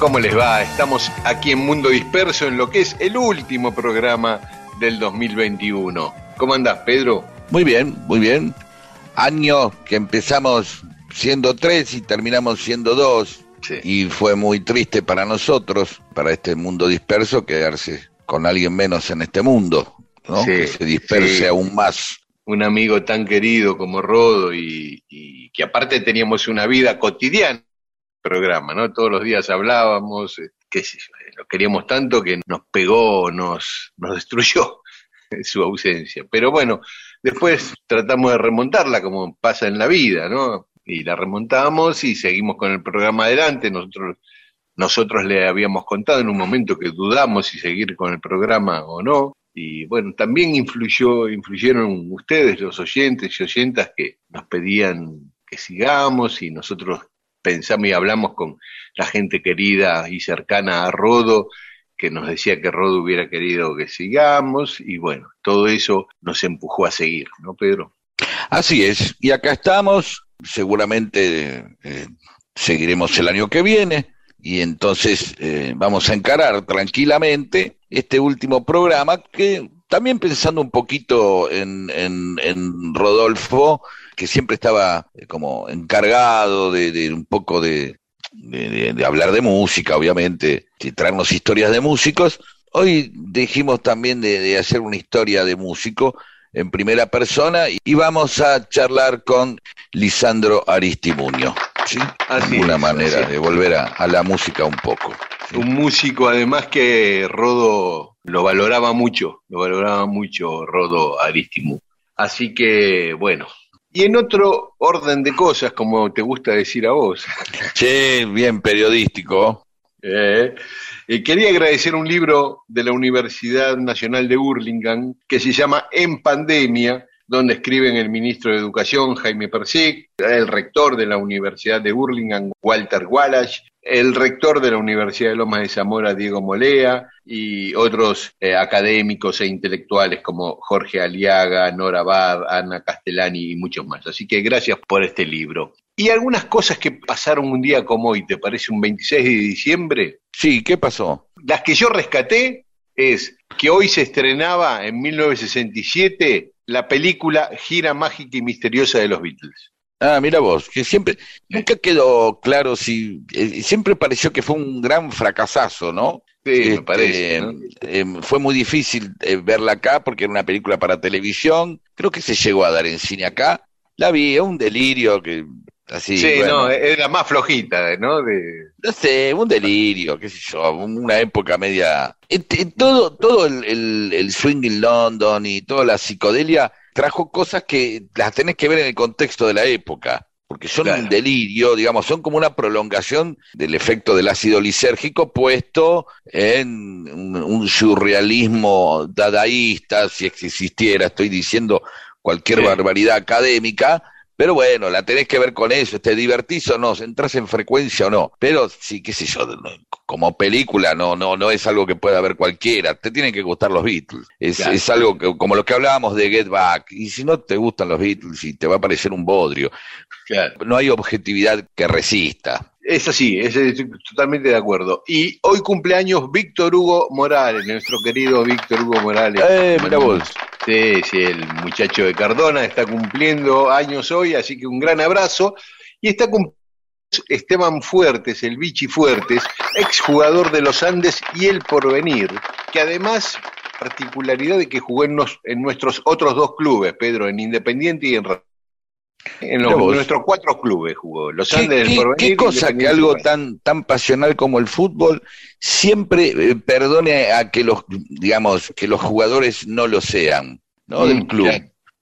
¿Cómo les va? Estamos aquí en Mundo Disperso en lo que es el último programa del 2021. ¿Cómo andás, Pedro? Muy bien, muy bien. Año que empezamos siendo tres y terminamos siendo dos. Sí. Y fue muy triste para nosotros, para este mundo disperso, quedarse con alguien menos en este mundo, ¿no? Sí, que se disperse sí. aún más. Un amigo tan querido como Rodo y, y que aparte teníamos una vida cotidiana programa, ¿no? Todos los días hablábamos, eh, yo, eh, lo queríamos tanto que nos pegó, nos, nos destruyó su ausencia. Pero bueno, después tratamos de remontarla como pasa en la vida, ¿no? Y la remontamos y seguimos con el programa adelante. Nosotros, nosotros le habíamos contado en un momento que dudamos si seguir con el programa o no. Y bueno, también influyó, influyeron ustedes, los oyentes y oyentas, que nos pedían que sigamos y nosotros pensamos y hablamos con la gente querida y cercana a Rodo, que nos decía que Rodo hubiera querido que sigamos, y bueno, todo eso nos empujó a seguir, ¿no, Pedro? Así es, y acá estamos, seguramente eh, seguiremos el año que viene, y entonces eh, vamos a encarar tranquilamente este último programa que también pensando un poquito en, en, en Rodolfo, que siempre estaba eh, como encargado de, de un poco de, de, de- de hablar de música, obviamente, y traernos historias de músicos. Hoy dijimos también de, de hacer una historia de músico en primera persona y, vamos a charlar con Lisandro Aristimuño. ¿sí? Así una es, manera así de volver a, a la música un poco. Un músico además que Rodo lo valoraba mucho, lo valoraba mucho Rodo Aristimu. Así que, bueno. Y en otro orden de cosas, como te gusta decir a vos, Che, bien periodístico. Eh, eh, quería agradecer un libro de la Universidad Nacional de Burlingame que se llama En Pandemia, donde escriben el ministro de Educación, Jaime Persic, el rector de la Universidad de Burlingame, Walter Wallace, el rector de la Universidad de Lomas de Zamora, Diego Molea, y otros eh, académicos e intelectuales como Jorge Aliaga, Nora Bar, Ana Castellani y muchos más. Así que gracias por este libro. Y algunas cosas que pasaron un día como hoy, ¿te parece un 26 de diciembre? Sí, ¿qué pasó? Las que yo rescaté es que hoy se estrenaba en 1967 la película Gira Mágica y Misteriosa de los Beatles. Ah, mira vos, que siempre, nunca quedó claro si, eh, siempre pareció que fue un gran fracasazo, ¿no? Sí, me Este, parece. ¿no? eh, fue muy difícil eh, verla acá porque era una película para televisión, creo que se llegó a dar en cine acá, la vi, es un delirio que, así, Sí, bueno, no, es la más flojita, ¿no? De, no sé, un delirio, qué sé yo, una época media... todo todo el, el, el swing in London y toda la psicodelia trajo cosas que las tenés que ver en el contexto de la época, porque son Claro. un delirio, digamos, son como una prolongación del efecto del ácido lisérgico puesto en un, un surrealismo dadaísta, si existiera, estoy diciendo cualquier Sí. barbaridad académica, pero bueno, la tenés que ver con eso, te divertís o no, entras en frecuencia o no. Pero sí, qué sé yo, como película no, no, no es algo que pueda ver cualquiera, te tienen que gustar los Beatles. Es, Claro. es algo que, como lo que hablábamos de Get Back, y si no te gustan los Beatles y te va a parecer un bodrio, claro. no hay objetividad que resista. Es así, es- estoy totalmente de acuerdo. Y hoy cumpleaños Víctor Hugo Morales, nuestro querido Víctor Hugo Morales. Eh, mira vos. Sí, sí, el muchacho de Cardona está cumpliendo años hoy, así que un gran abrazo. Y está cumpliendo Esteban Fuertes, el Vichy Fuertes, exjugador de los Andes y el Porvenir, que además particularidad de que jugó en, en nuestros otros dos clubes, Pedro, en Independiente y en en nuestros cuatro clubes jugó, los Andes del Porvenir. Qué cosa que algo tan, tan pasional como el fútbol siempre eh, perdone a que los, digamos, que los jugadores no lo sean, ¿no? Del mm, club.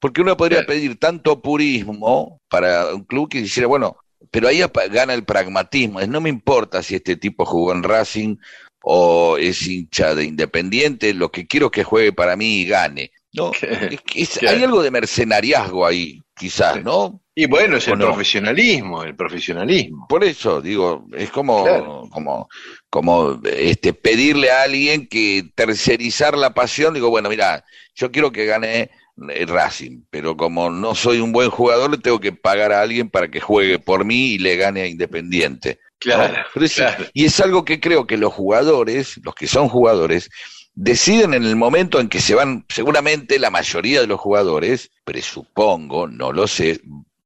Porque uno podría pedir tanto purismo para un club que dijera, bueno, pero ahí gana el pragmatismo. No me importa si este tipo jugó en Racing o es hincha de Independiente, lo que quiero es que juegue para mí y gane. ¿No? hay algo de mercenariazgo ahí, quizás, ¿no? Y bueno, es el profesionalismo, el profesionalismo. Por eso, digo, es como, como, como este, pedirle a alguien que tercerizar la pasión, digo, bueno, mira, yo quiero que gane eh, Racing, pero como no soy un buen jugador, le tengo que pagar a alguien para que juegue por mí y le gane a Independiente. Claro, Y es algo que creo que los jugadores, los que son jugadores, deciden en el momento en que se van, seguramente la mayoría de los jugadores, presupongo, no lo sé,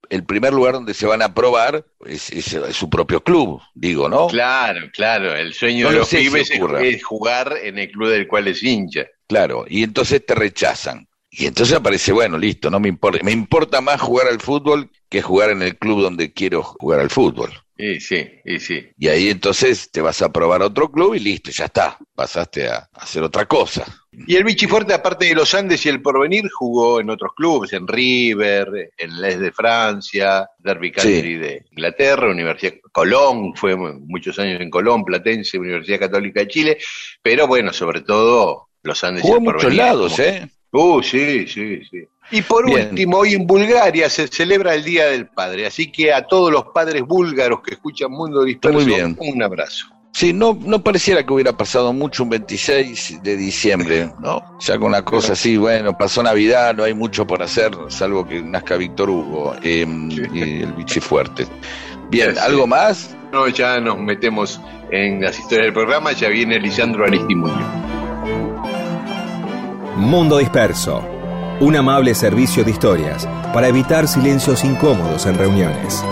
el primer lugar donde se van a probar es, su propio club, digo, ¿no? Claro, claro, el sueño de los pibes es, jugar en el club del cual es hincha. Claro, y entonces te rechazan. Y entonces aparece, bueno, listo, no me importa, me importa más jugar al fútbol que jugar en el club donde quiero jugar al fútbol. Y sí, y sí. Y ahí entonces te vas a probar a otro club y listo, ya está, pasaste a, hacer otra cosa. Y el Vichy Fuerte, aparte de los Andes y el Porvenir, jugó en otros clubes, en River, en Les de Francia, Derby County de Inglaterra, Universidad Colón, fue muchos años en Colón, Platense, Universidad Católica de Chile, pero bueno, sobre todo los Andes y el Porvenir. muchos lados, ¿eh? Uh, sí, sí, sí. Y por último, hoy en Bulgaria se celebra el Día del Padre, así que a todos los padres búlgaros que escuchan Mundo Disperso, un abrazo. Sí, no, no pareciera que hubiera pasado mucho un 26 de diciembre, ¿no? Ya con una cosa así, bueno, pasó Navidad, no hay mucho por hacer, salvo que nazca Víctor Hugo em, y el bichi fuerte. Bien, ¿algo más? No, ya nos metemos en las historias del programa, ya viene Lisandro Aristimuño. Mundo Disperso, un amable servicio de historias para evitar silencios incómodos en reuniones.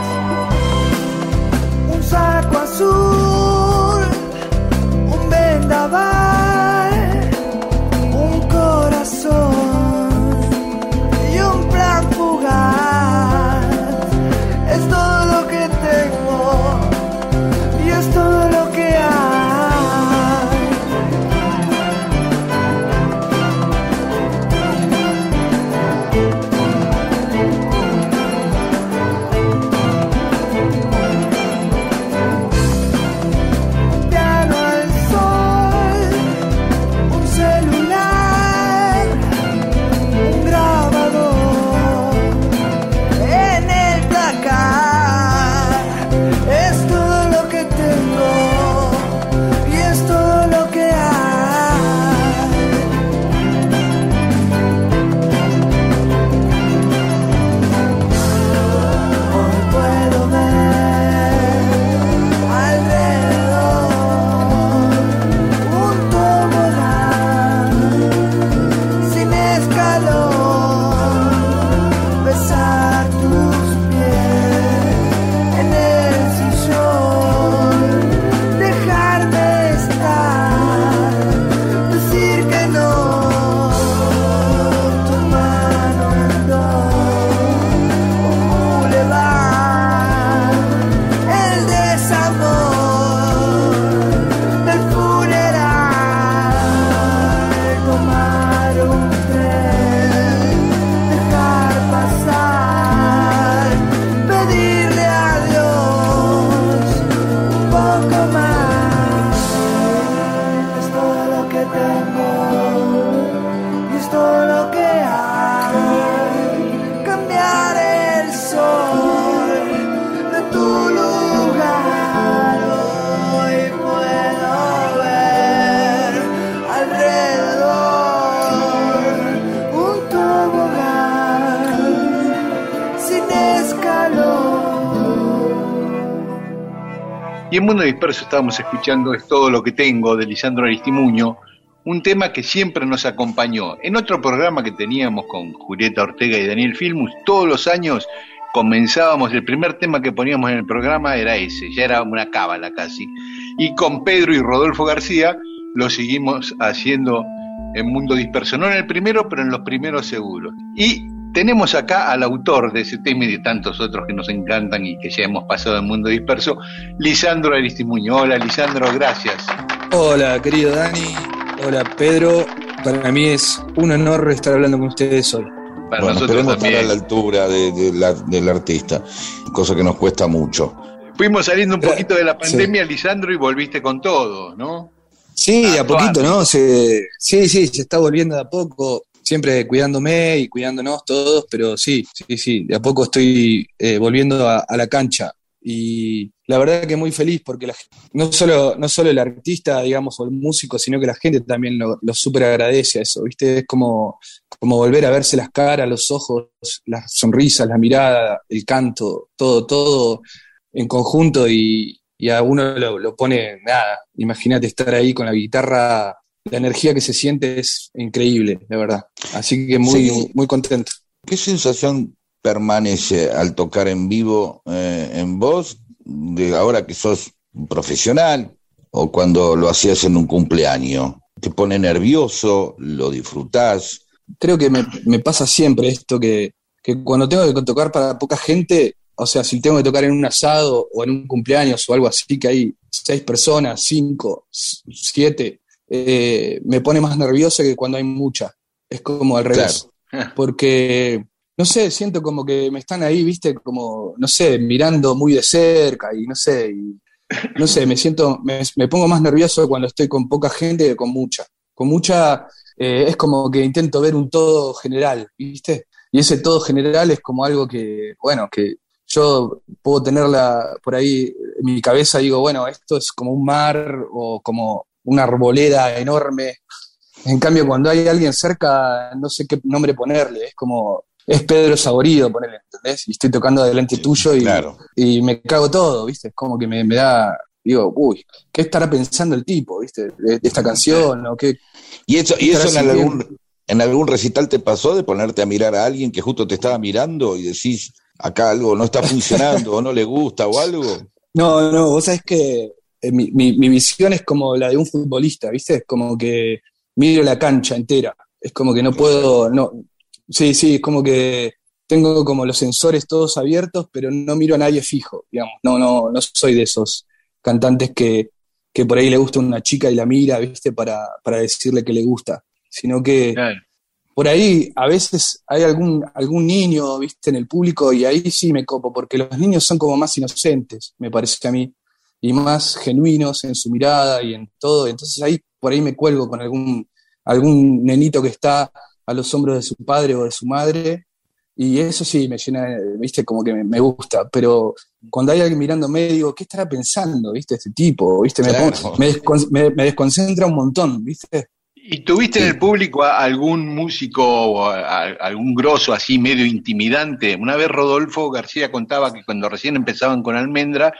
Mundo Disperso estábamos escuchando Es todo lo que tengo de Lisandro Aristimuño, un tema que siempre nos acompañó. En otro programa que teníamos con Julieta Ortega y Daniel Filmus, todos los años comenzábamos, el primer tema que poníamos en el programa era ese, ya era una cábala casi. Y con Pedro y Rodolfo García lo seguimos haciendo en Mundo Disperso, no en el primero, pero en los primeros seguros. Y tenemos acá al autor de ese tema y de tantos otros que nos encantan y que ya hemos pasado en Mundo Disperso, Lisandro Aristimuño. Hola Lisandro, gracias. Hola querido Dani, hola Pedro, para mí es un honor estar hablando con ustedes hoy. Para bueno, nosotros estar a la altura del artista, cosa que nos cuesta mucho. Fuimos saliendo un poquito de la pandemia, Lisandro, y volviste con todo, ¿no? Sí, de a poquito, ¿no? sí, sí, se está volviendo de a poco, siempre cuidándome y cuidándonos todos, pero sí, sí, sí, de a poco estoy eh, volviendo a, la cancha. Y la verdad que muy feliz porque la, no, solo, no solo el artista, digamos, o el músico, sino que la gente también lo, lo súper agradece a eso, ¿viste? Es como, como volver a verse las caras, los ojos, las sonrisas, la mirada, el canto, todo, todo en conjunto y, a uno lo, pone, nada, imagínate estar ahí con la guitarra, la energía que se siente es increíble, de verdad. Así que muy, muy contento. ¿Qué sensación permanece al tocar en vivo eh, en vos, de ahora que sos profesional o cuando lo hacías en un cumpleaños? ¿Te pone nervioso? ¿Lo disfrutás? Creo que me, me pasa siempre esto que, que, cuando tengo que tocar para poca gente, o sea, si tengo que tocar en un asado o en un cumpleaños o algo así, que hay seis personas, cinco, siete, eh, me pone más nervioso que cuando hay mucha. Es como al revés. Porque no sé, siento como que me están ahí, viste, como, no sé, mirando muy de cerca y no sé, no sé, me siento, me, pongo más nervioso cuando estoy con poca gente que con mucha. Con mucha eh, es como que intento ver un todo general, viste, y ese todo general es como algo que, bueno, que yo puedo tenerla por ahí en mi cabeza, digo, bueno, esto es como un mar o como una arboleda enorme. En cambio, cuando hay alguien cerca, no sé qué nombre ponerle, es como es Pedro Saborido, ponele, ¿entendés? Y estoy tocando delante tuyo y, y me cago todo, ¿viste? Es como que me, da, digo, uy, ¿qué estará pensando el tipo, ¿viste? De, esta canción o qué. ¿Y eso, y eso en, algún, en algún recital te pasó de ponerte a mirar a alguien que justo te estaba mirando y decís, acá algo no está funcionando o no le gusta o algo? No, no, vos sabés que eh, mi, mi, mi visión es como la de un futbolista, ¿viste? Es como que miro la cancha entera. Es como que no puedo, no, Sí, sí, es como que tengo como los sensores todos abiertos, pero no miro a nadie fijo, digamos. No, no, no soy de esos cantantes que, que por ahí le gusta una chica y la mira, ¿viste? Para, para decirle que le gusta. Sino que por ahí a veces hay algún, algún niño, ¿viste? En el público y ahí sí me copo, porque los niños son como más inocentes, me parece a mí, y más genuinos en su mirada y en todo. Entonces ahí por ahí me cuelgo con algún, algún nenito que está a los hombros de su padre o de su madre. Y eso sí me llena, viste, como que me, gusta. Pero cuando hay alguien mirándome, digo, ¿qué estará pensando, viste, este tipo? ¿Viste? Me, desconcentra un montón, ¿viste? ¿Y tuviste en el público algún músico o algún grosso así medio intimidante? Una vez Rodolfo García contaba que cuando recién empezaban con Almendra,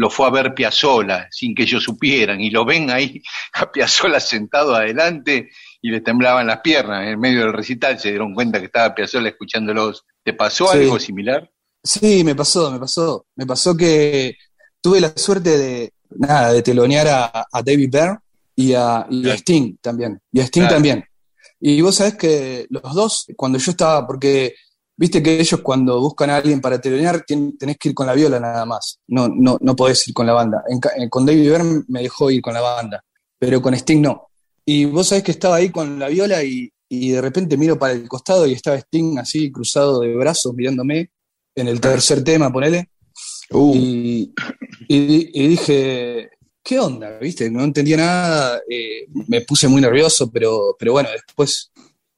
lo fue a ver Piazzola sin que ellos supieran y lo ven ahí a Piazzola sentado adelante y le temblaban las piernas. En medio del recital se dieron cuenta que estaba Piazzolla escuchándolos. ¿Te pasó algo similar? Sí, me pasó, me pasó. Me pasó que tuve la suerte de, nada, de telonear a, David Byrne y a, Sting también. Y a Sting también. Y vos sabés que los dos, cuando yo estaba, porque viste que ellos cuando buscan a alguien para telonear tenés que ir con la viola nada más. No, no, no podés ir con la banda. con David Byrne me dejó ir con la banda, pero con Sting no. Y vos sabés que estaba ahí con la viola y, de repente miro para el costado y estaba Sting así cruzado de brazos mirándome en el tercer tema, ponele. Uh. Y, dije, ¿qué onda? ¿Viste? No entendía nada, eh, me puse muy nervioso, pero, pero bueno, después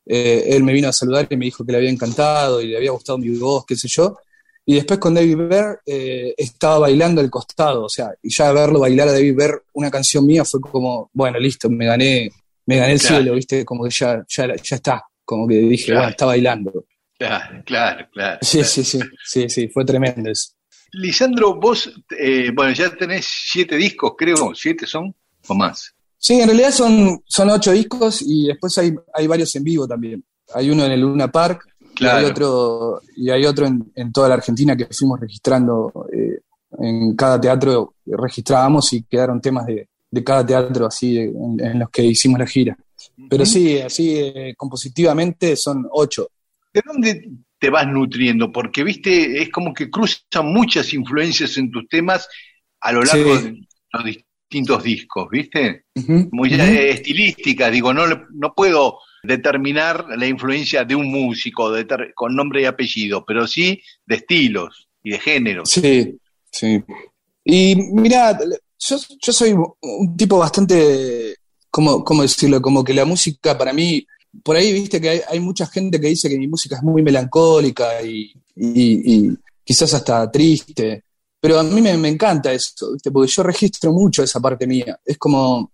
eh, él me vino a saludar y me dijo que le había encantado y le había gustado mi voz, qué sé yo. Y después con David Bear eh, estaba bailando al costado, o sea, y ya verlo bailar a David Bear una canción mía fue como, bueno, listo, me gané me gané el cielo, ¿viste? Como que ya, ya, ya está. Como que dije, bueno, está bailando. Claro, claro, claro. Sí, sí, sí, sí, sí, fue tremendo eso. Lisandro, vos, eh, bueno, ya tenés siete discos, creo, siete son o más. Sí, en realidad son, son ocho discos y después hay, hay varios en vivo también. Hay uno en el Luna Park, y hay otro, y hay otro en, toda la Argentina que fuimos registrando. Eh, en cada teatro registrábamos y quedaron temas de, cada teatro así en, los que hicimos la gira. Pero sí, así eh, compositivamente son ocho. ¿De dónde te vas nutriendo? Porque, viste, es como que cruzan muchas influencias en tus temas a lo largo de los distintos discos, ¿viste? Muy estilísticas, digo, no, no puedo determinar la influencia de un músico con nombre y apellido, pero sí de estilos y de géneros. Sí, sí. Y mira, yo, yo soy un tipo bastante, ¿cómo, ¿cómo, decirlo? Como que la música para mí, por ahí viste que hay, mucha gente que dice que mi música es muy melancólica y, y, quizás hasta triste, pero a mí me, me encanta eso, ¿viste? porque yo registro mucho esa parte mía. Es como,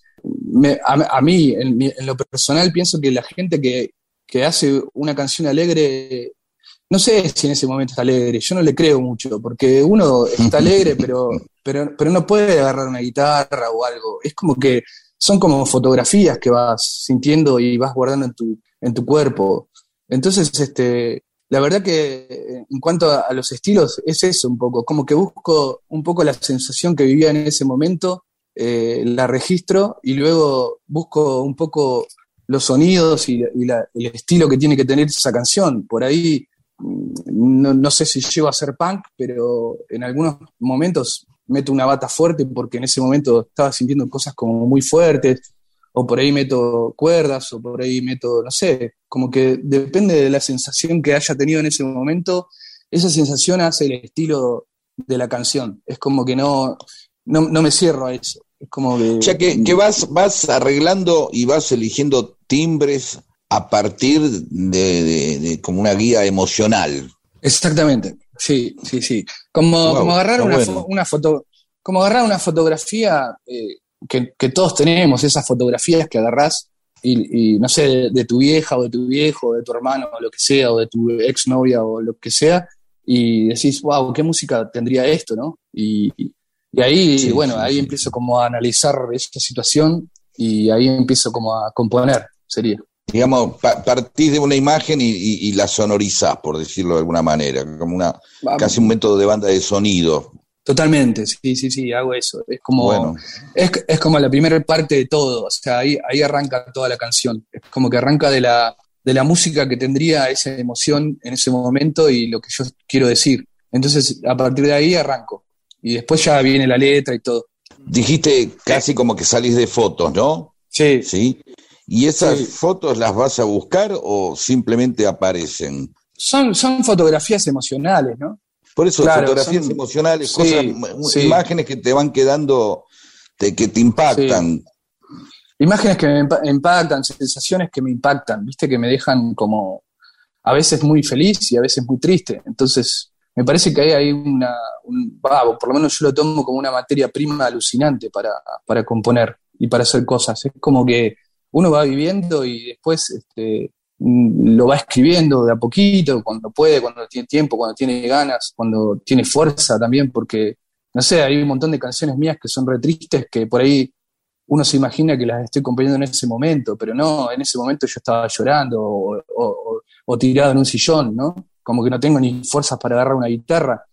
a, mí, en, lo personal, pienso que la gente que, hace una canción alegre, no sé si en ese momento está alegre, yo no le creo mucho, porque uno está alegre, pero, pero, pero no puede agarrar una guitarra o algo. Es como que son como fotografías que vas sintiendo y vas guardando en tu, en tu cuerpo. Entonces, este, la verdad que en cuanto a, los estilos, es eso un poco, como que busco un poco la sensación que vivía en ese momento eh, la registro y luego busco un poco los sonidos y, el estilo que tiene que tener esa canción. Por ahí, mm, no, sé si llego a ser punk, pero en algunos momentos meto una bata fuerte porque en ese momento estaba sintiendo cosas como muy fuertes, o por ahí meto cuerdas, o por ahí meto, no sé, como que depende de la sensación que haya tenido en ese momento, esa sensación hace el estilo de la canción. Es como que no, no me cierro a eso. Es como que... O sea, que, vas, vas arreglando y vas eligiendo timbres a partir de, como una guía emocional. Exactamente, sí, sí, sí. Como, como agarrar una, foto, como agarrar una fotografía eh, que, todos tenemos, esas fotografías que agarrás y, no sé, de, tu vieja o de tu viejo, o de tu hermano o lo que sea, o de tu exnovia o lo que sea, y decís, wow, ¿qué música tendría esto, no? Y, y ahí, bueno, ahí empiezo como a analizar esta situación y ahí empiezo como a componer, sería. Digamos, partís de una imagen y, la sonorizás, por decirlo de alguna manera, como una casi un método de banda de sonido. Totalmente, sí, sí, sí, hago eso. Es como, es, es, como la primera parte de todo, o sea, ahí, ahí arranca toda la canción. Es como que arranca de la, de la música que tendría esa emoción en ese momento y lo que yo quiero decir. Entonces, a partir de ahí arranco y después ya viene la letra y todo. Dijiste casi como que salís de fotos, ¿no? Sí. ¿Sí? ¿Y esas fotos las vas a buscar o simplemente aparecen? Son, son fotografías emocionales, ¿no? Por eso, fotografías emocionales, cosas, imágenes que te van quedando, que te impactan. Imágenes que me impactan, sensaciones que me impactan, viste, que me dejan como a veces muy feliz y a veces muy triste. Entonces, me parece que hay una, un, por lo menos yo lo tomo como una materia prima alucinante para, componer y para hacer cosas. Es como que uno va viviendo y después este, lo va escribiendo de a poquito, cuando puede, cuando tiene tiempo, cuando tiene ganas, cuando tiene fuerza también, porque, no sé, hay un montón de canciones mías que son re tristes que por ahí uno se imagina que las estoy componiendo en ese momento, pero no, en ese momento yo estaba llorando o, o tirado en un sillón, ¿no? como que no tengo ni fuerzas para agarrar una guitarra.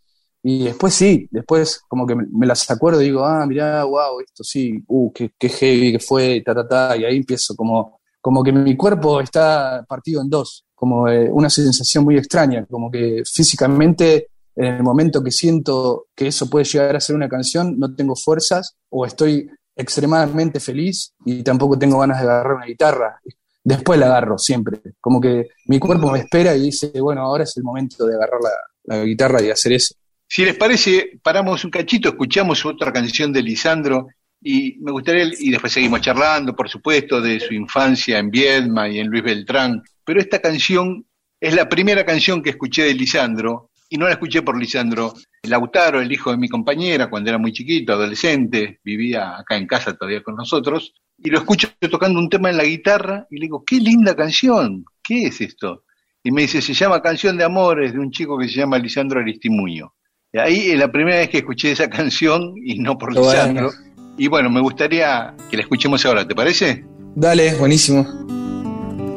Y después sí, después como que me, las acuerdo y digo, ah, mirá, wow, esto sí, uh, qué, qué heavy que fue, ta, ta, ta, y ahí empiezo como, como que mi cuerpo está partido en dos, como eh, una sensación muy extraña, como que físicamente en el momento que siento que eso puede llegar a ser una canción, no tengo fuerzas o estoy extremadamente feliz y tampoco tengo ganas de agarrar una guitarra después la agarro siempre. Como que mi cuerpo me espera y dice, bueno, ahora es el momento de agarrar la, guitarra y hacer eso. Si les parece, paramos un cachito, escuchamos otra canción de Lisandro y me gustaría, y después seguimos charlando, por supuesto, de su infancia en Viedma y en Luis Beltrán, pero esta canción es la primera canción que escuché de Lisandro y no la escuché por Lisandro. Lautaro, el hijo de mi compañera, cuando era muy chiquito, adolescente, vivía acá en casa todavía con nosotros, y lo escucho tocando un tema en la guitarra y le digo, qué linda canción, ¿qué es esto? Y me dice, se llama Canción de Amores de un chico que se llama Lisandro Aristimuño. Y ahí es la primera vez que escuché esa canción y no por Lisandro. Y bueno, me gustaría que la escuchemos ahora, ¿te parece? Dale, buenísimo.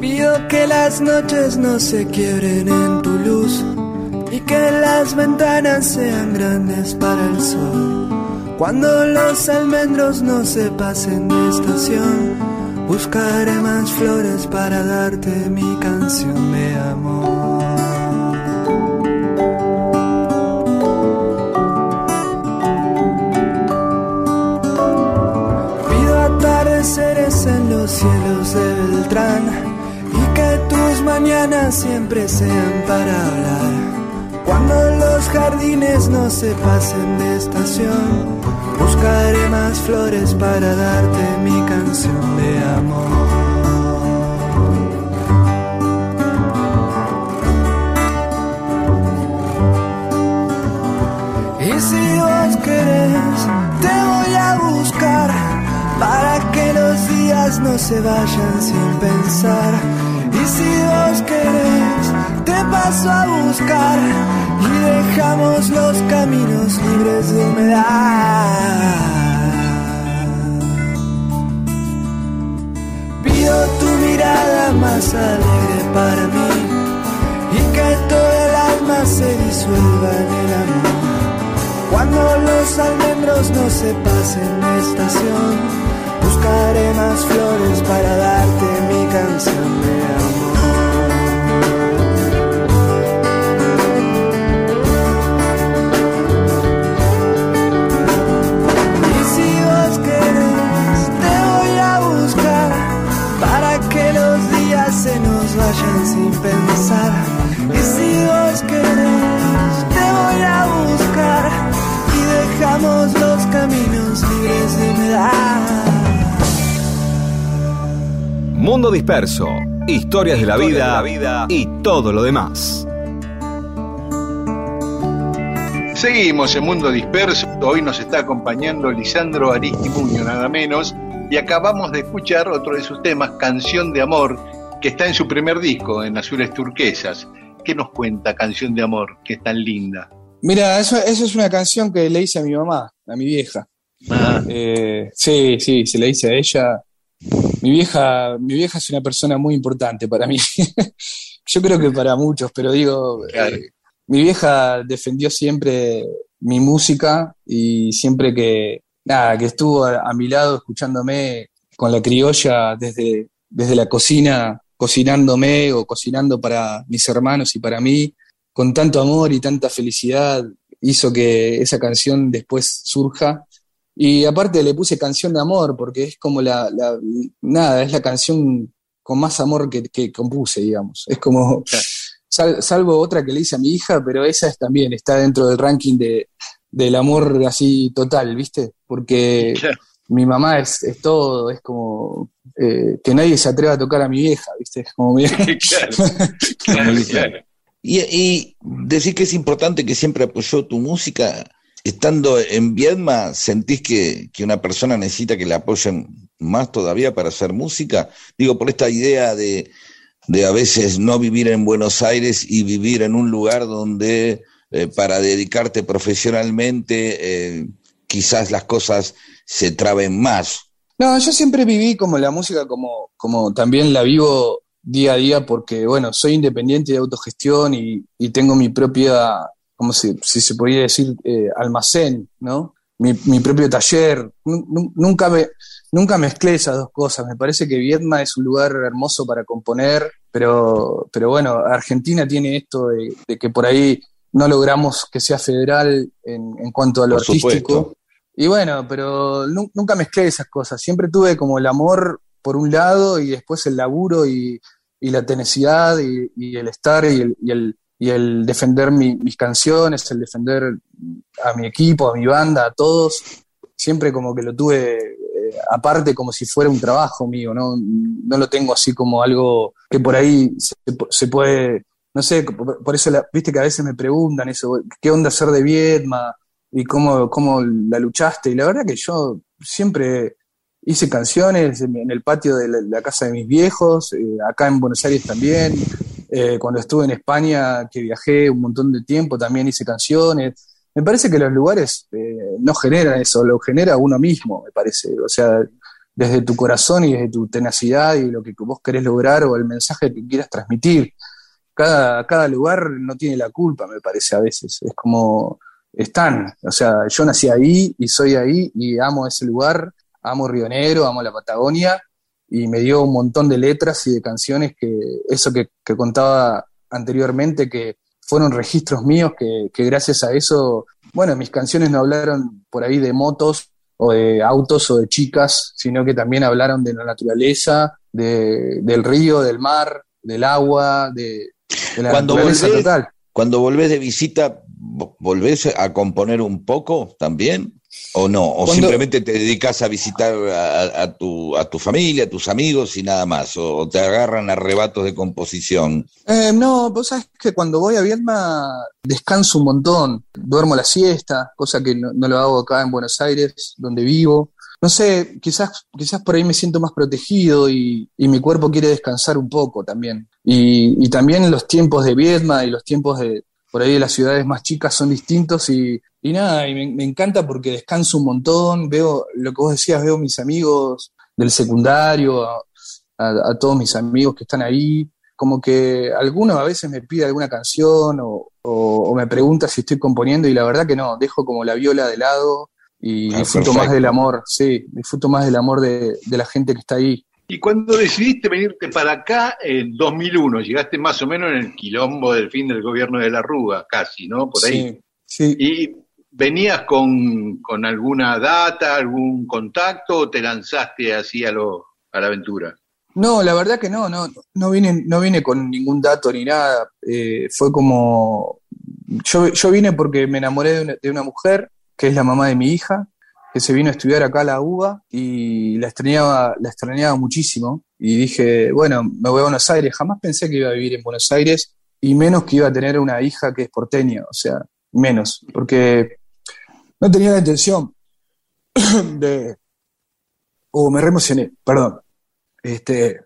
Pido que las noches no se quiebren en tu luz y que las ventanas sean grandes para el sol. Cuando los almendros no se pasen de estación, buscaré más flores para darte mi canción de amor. Los cielos de Beltrán y que tus mañanas siempre sean para hablar. Cuando los jardines no se pasen de estación, buscaré más flores para darte mi canción de amor. Y si vos querés, te voy a buscar para que los días no se vayan sin pensar. Y si vos querés, te paso a buscar y dejamos los caminos libres de humedad. Pido tu mirada más alegre para mí y que todo el alma se disuelva en el amor. Cuando los almendros no se pasen de estación, buscaré más flores para darte mi canción de amor. Y si vos querés, te voy a buscar para que los días se nos vayan sin pensar. Y si vos querés, te voy a buscar y dejamos los caminos libres de humedad. Mundo Disperso, historias de la vida y todo lo demás. Seguimos en Mundo Disperso. Hoy nos está acompañando Lisandro Aristimuño, nada menos. Y acabamos de escuchar otro de sus temas, Canción de Amor, que está en su primer disco, en Azules Turquesas. ¿Qué nos cuenta Canción de Amor, que es tan linda? Mira, eso, eso es una canción que le hice a mi mamá, a mi vieja. Ah, Eh, sí, sí, se le hice a ella. Mi vieja, mi vieja es una persona muy importante para mí. Yo creo que para muchos, pero digo, Claro. eh, mi vieja defendió siempre mi música y siempre que, nada, que estuvo a, a mi lado escuchándome con la criolla desde, desde la cocina, cocinándome o cocinando para mis hermanos y para mí, con tanto amor y tanta felicidad, hizo que esa canción después surja. Y aparte le puse canción de amor, porque es como la, la- nada, es la canción con más amor que, que compuse, digamos. Es como, sal- salvo otra que le hice a mi hija, pero esa es también está dentro del ranking de, del amor así total, ¿viste? Porque claro. mi mamá es, es todo, es como eh, que nadie se atreva a tocar a mi vieja, ¿viste? Es como mi- claro, claro, claro. Y, y decir que es importante que siempre apoyó tu música. Estando en Viedma, ¿sentís que, que una persona necesita que le apoyen más todavía para hacer música? Digo, por esta idea de, de a veces no vivir en Buenos Aires y vivir en un lugar donde eh, para dedicarte profesionalmente eh, quizás las cosas se traben más. No, yo siempre viví como la música como, como también la vivo día a día porque, bueno, soy independiente de autogestión y, y tengo mi propia, como si, si se podría decir, eh, almacén, ¿no? Mi, mi propio taller. Nu- nu- Nunca, me, nunca mezclé esas dos cosas. Me parece que Viedma es un lugar hermoso para componer, pero, pero bueno, Argentina tiene esto de, de que por ahí no logramos que sea federal en, en cuanto a lo Por artístico. supuesto. Y bueno, pero nu- nunca mezclé esas cosas. Siempre tuve como el amor por un lado y después el laburo y, y la tenacidad y, y el estar y el, y el, y el defender mi- mis canciones, el defender a mi equipo, a mi banda, a todos. Siempre como que lo tuve eh, aparte como si fuera un trabajo mío, ¿no? No lo tengo así como algo que por ahí se, se puede, no sé, por, eso, la- viste que a veces me preguntan eso, ¿qué onda ser de Viedma? y cómo, cómo la luchaste. Y la verdad que yo siempre hice canciones en, el patio de la, la casa de mis viejos, eh, acá en Buenos Aires también. Eh, cuando estuve en España, que viajé un montón de tiempo, también hice canciones. Me parece que los lugares eh, no generan eso, lo genera uno mismo, me parece. O sea, desde tu corazón y desde tu tenacidad y lo que vos querés lograr o el mensaje que quieras transmitir. Cada, cada lugar no tiene la culpa, me parece a veces. Es como están. O sea, yo nací ahí y soy ahí y amo ese lugar, amo Río Negro, amo la Patagonia y me dio un montón de letras y de canciones que eso que, contaba anteriormente, que fueron registros míos, que, que gracias a eso, bueno, mis canciones no hablaron por ahí de motos o de autos o de chicas, sino que también hablaron de la naturaleza, de, del río, del mar, del agua, de, la cuando naturaleza total. Cuando volvés de visita, ¿volvés a componer un poco también? ¿O no? ¿O simplemente te dedicas a visitar a, tu, a tu familia, a tus amigos y nada más? ¿O te agarran arrebatos de composición? Eh, no, vos sabes que cuando voy a Vietnam descanso un montón, duermo la siesta, cosa que no, lo hago acá en Buenos Aires, donde vivo. No sé, quizás, quizás por ahí me siento más protegido y, mi cuerpo quiere descansar un poco también. Y, y también los tiempos de Vietnam y los tiempos de, por ahí de las ciudades más chicas son distintos y, y nada, y me, encanta porque descanso un montón, veo lo que vos decías, veo mis amigos del secundario, a, todos mis amigos que están ahí, como que alguno a veces me pide alguna canción o, me pregunta si estoy componiendo y la verdad que no, dejo como la viola de lado y ah, disfruto más del amor, sí, disfruto más del amor de, de la gente que está ahí. Y cuando decidiste venirte para acá en 2001, llegaste más o menos en el quilombo del fin del gobierno de la Rúa, casi, ¿no? Por ahí. Sí. ¿Y venías con, alguna data, algún contacto o te lanzaste así a, lo, a la aventura? No, la verdad que no, no, no vine, no vine con ningún dato ni nada. Eh, fue como. Yo, yo vine porque me enamoré de una, de una mujer, que es la mamá de mi hija, que se vino a estudiar acá a la UBA y la extrañaba, la extrañaba muchísimo. Y dije, bueno, me voy a Buenos Aires. Jamás pensé que iba a vivir en Buenos Aires y menos que iba a tener una hija que es porteña, o sea, menos, porque no tenía la intención de. Oh, me reemocioné, perdón. Este.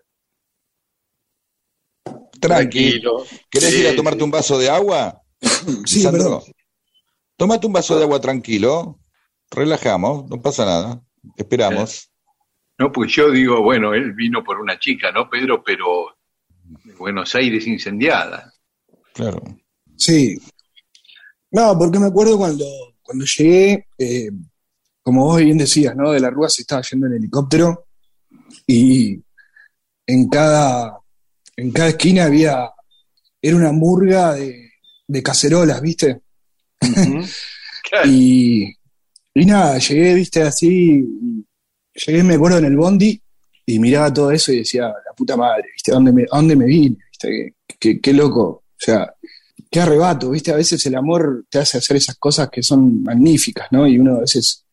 Tranquilo. ¿Querés ir a tomarte un vaso de agua? sí, perdón. Tómate un vaso de agua tranquilo relajamos, no pasa nada, esperamos. No, pues yo digo, bueno, él vino por una chica, ¿no, Pedro? Pero Buenos Aires incendiada. Claro. Sí. No, porque me acuerdo cuando, cuando llegué, eh, como vos bien decías, ¿no? De la Rúa se estaba yendo en helicóptero y en cada, en cada esquina había, era una murga de, cacerolas, ¿viste? y, y nada, llegué, viste, así, llegué, me acuerdo, en el bondi y miraba todo eso y decía, la puta madre, viste, ¿a dónde me, dónde me vine? ¿Viste? Qué, qué, loco, o sea, qué arrebato, viste, a veces el amor te hace hacer esas cosas que son magníficas, ¿no? Y uno a veces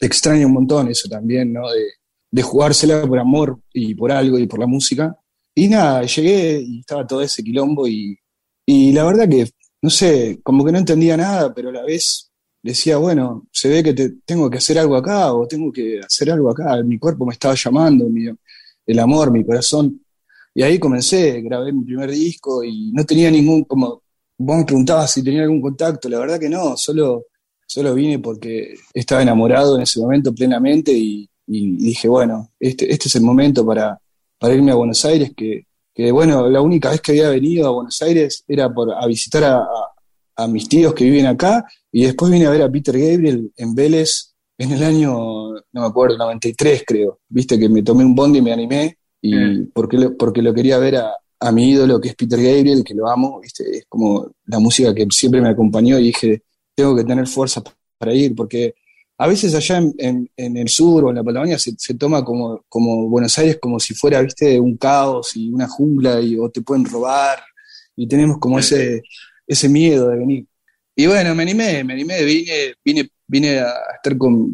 extraña un montón eso también, ¿no? De, de jugársela por amor y por algo y por la música. Y nada, llegué y estaba todo ese quilombo y, y la verdad que, no sé, como que no entendía nada, pero a la vez decía, bueno, se ve que te, tengo que hacer algo acá o tengo que hacer algo acá, mi cuerpo me estaba llamando, el amor, mi corazón. Y ahí comencé, grabé mi primer disco y no tenía ningún, como vos me preguntabas si tenía algún contacto, la verdad que no, solo, solo vine porque estaba enamorado en ese momento plenamente y, dije, bueno, este, este es el momento para, para irme a Buenos Aires, que, que, bueno, la única vez que había venido a Buenos Aires era por, a visitar a, a mis tíos que viven acá y después vine a ver a Peter Gabriel en Vélez en el año, no me acuerdo, 93 creo. Viste que me tomé un bondi y me animé y mm. porque, lo, porque lo quería ver a, mi ídolo que es Peter Gabriel, que lo amo, ¿viste? es como la música que siempre me acompañó y dije, tengo que tener fuerza para ir porque a veces allá en, en, el sur o en la Patagonia se, se, toma como, como Buenos Aires como si fuera, viste, un caos y una jungla y o te pueden robar y tenemos como ese, ese miedo de venir. Y bueno, me animé, me animé, vine, vine, vine a estar con,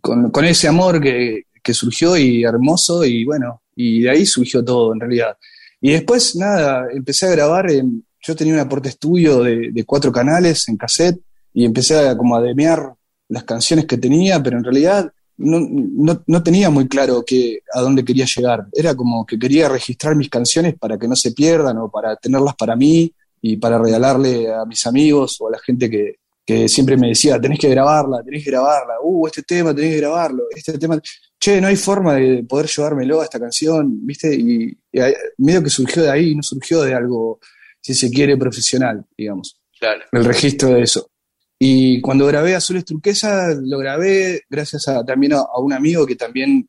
con, ese amor que, surgió y hermoso y bueno, y de ahí surgió todo en realidad. Y después, nada, empecé a grabar, yo tenía un aporte estudio de, cuatro canales en cassette y empecé a como a demear las canciones que tenía, pero en realidad no, no, no, tenía muy claro que, a dónde quería llegar. Era como que quería registrar mis canciones para que no se pierdan o para tenerlas para mí y para regalarle a mis amigos o a la gente que, que siempre me decía, tenés que grabarla, tenés que grabarla, uh, este tema tenés que grabarlo, este tema... che, no hay forma de poder llevármelo a esta canción, ¿viste? Y, medio que surgió de ahí, no surgió de algo, si se quiere, profesional, digamos. Claro. El registro de eso. Y cuando grabé Azules Turquesa, lo grabé gracias a, también a, un amigo que también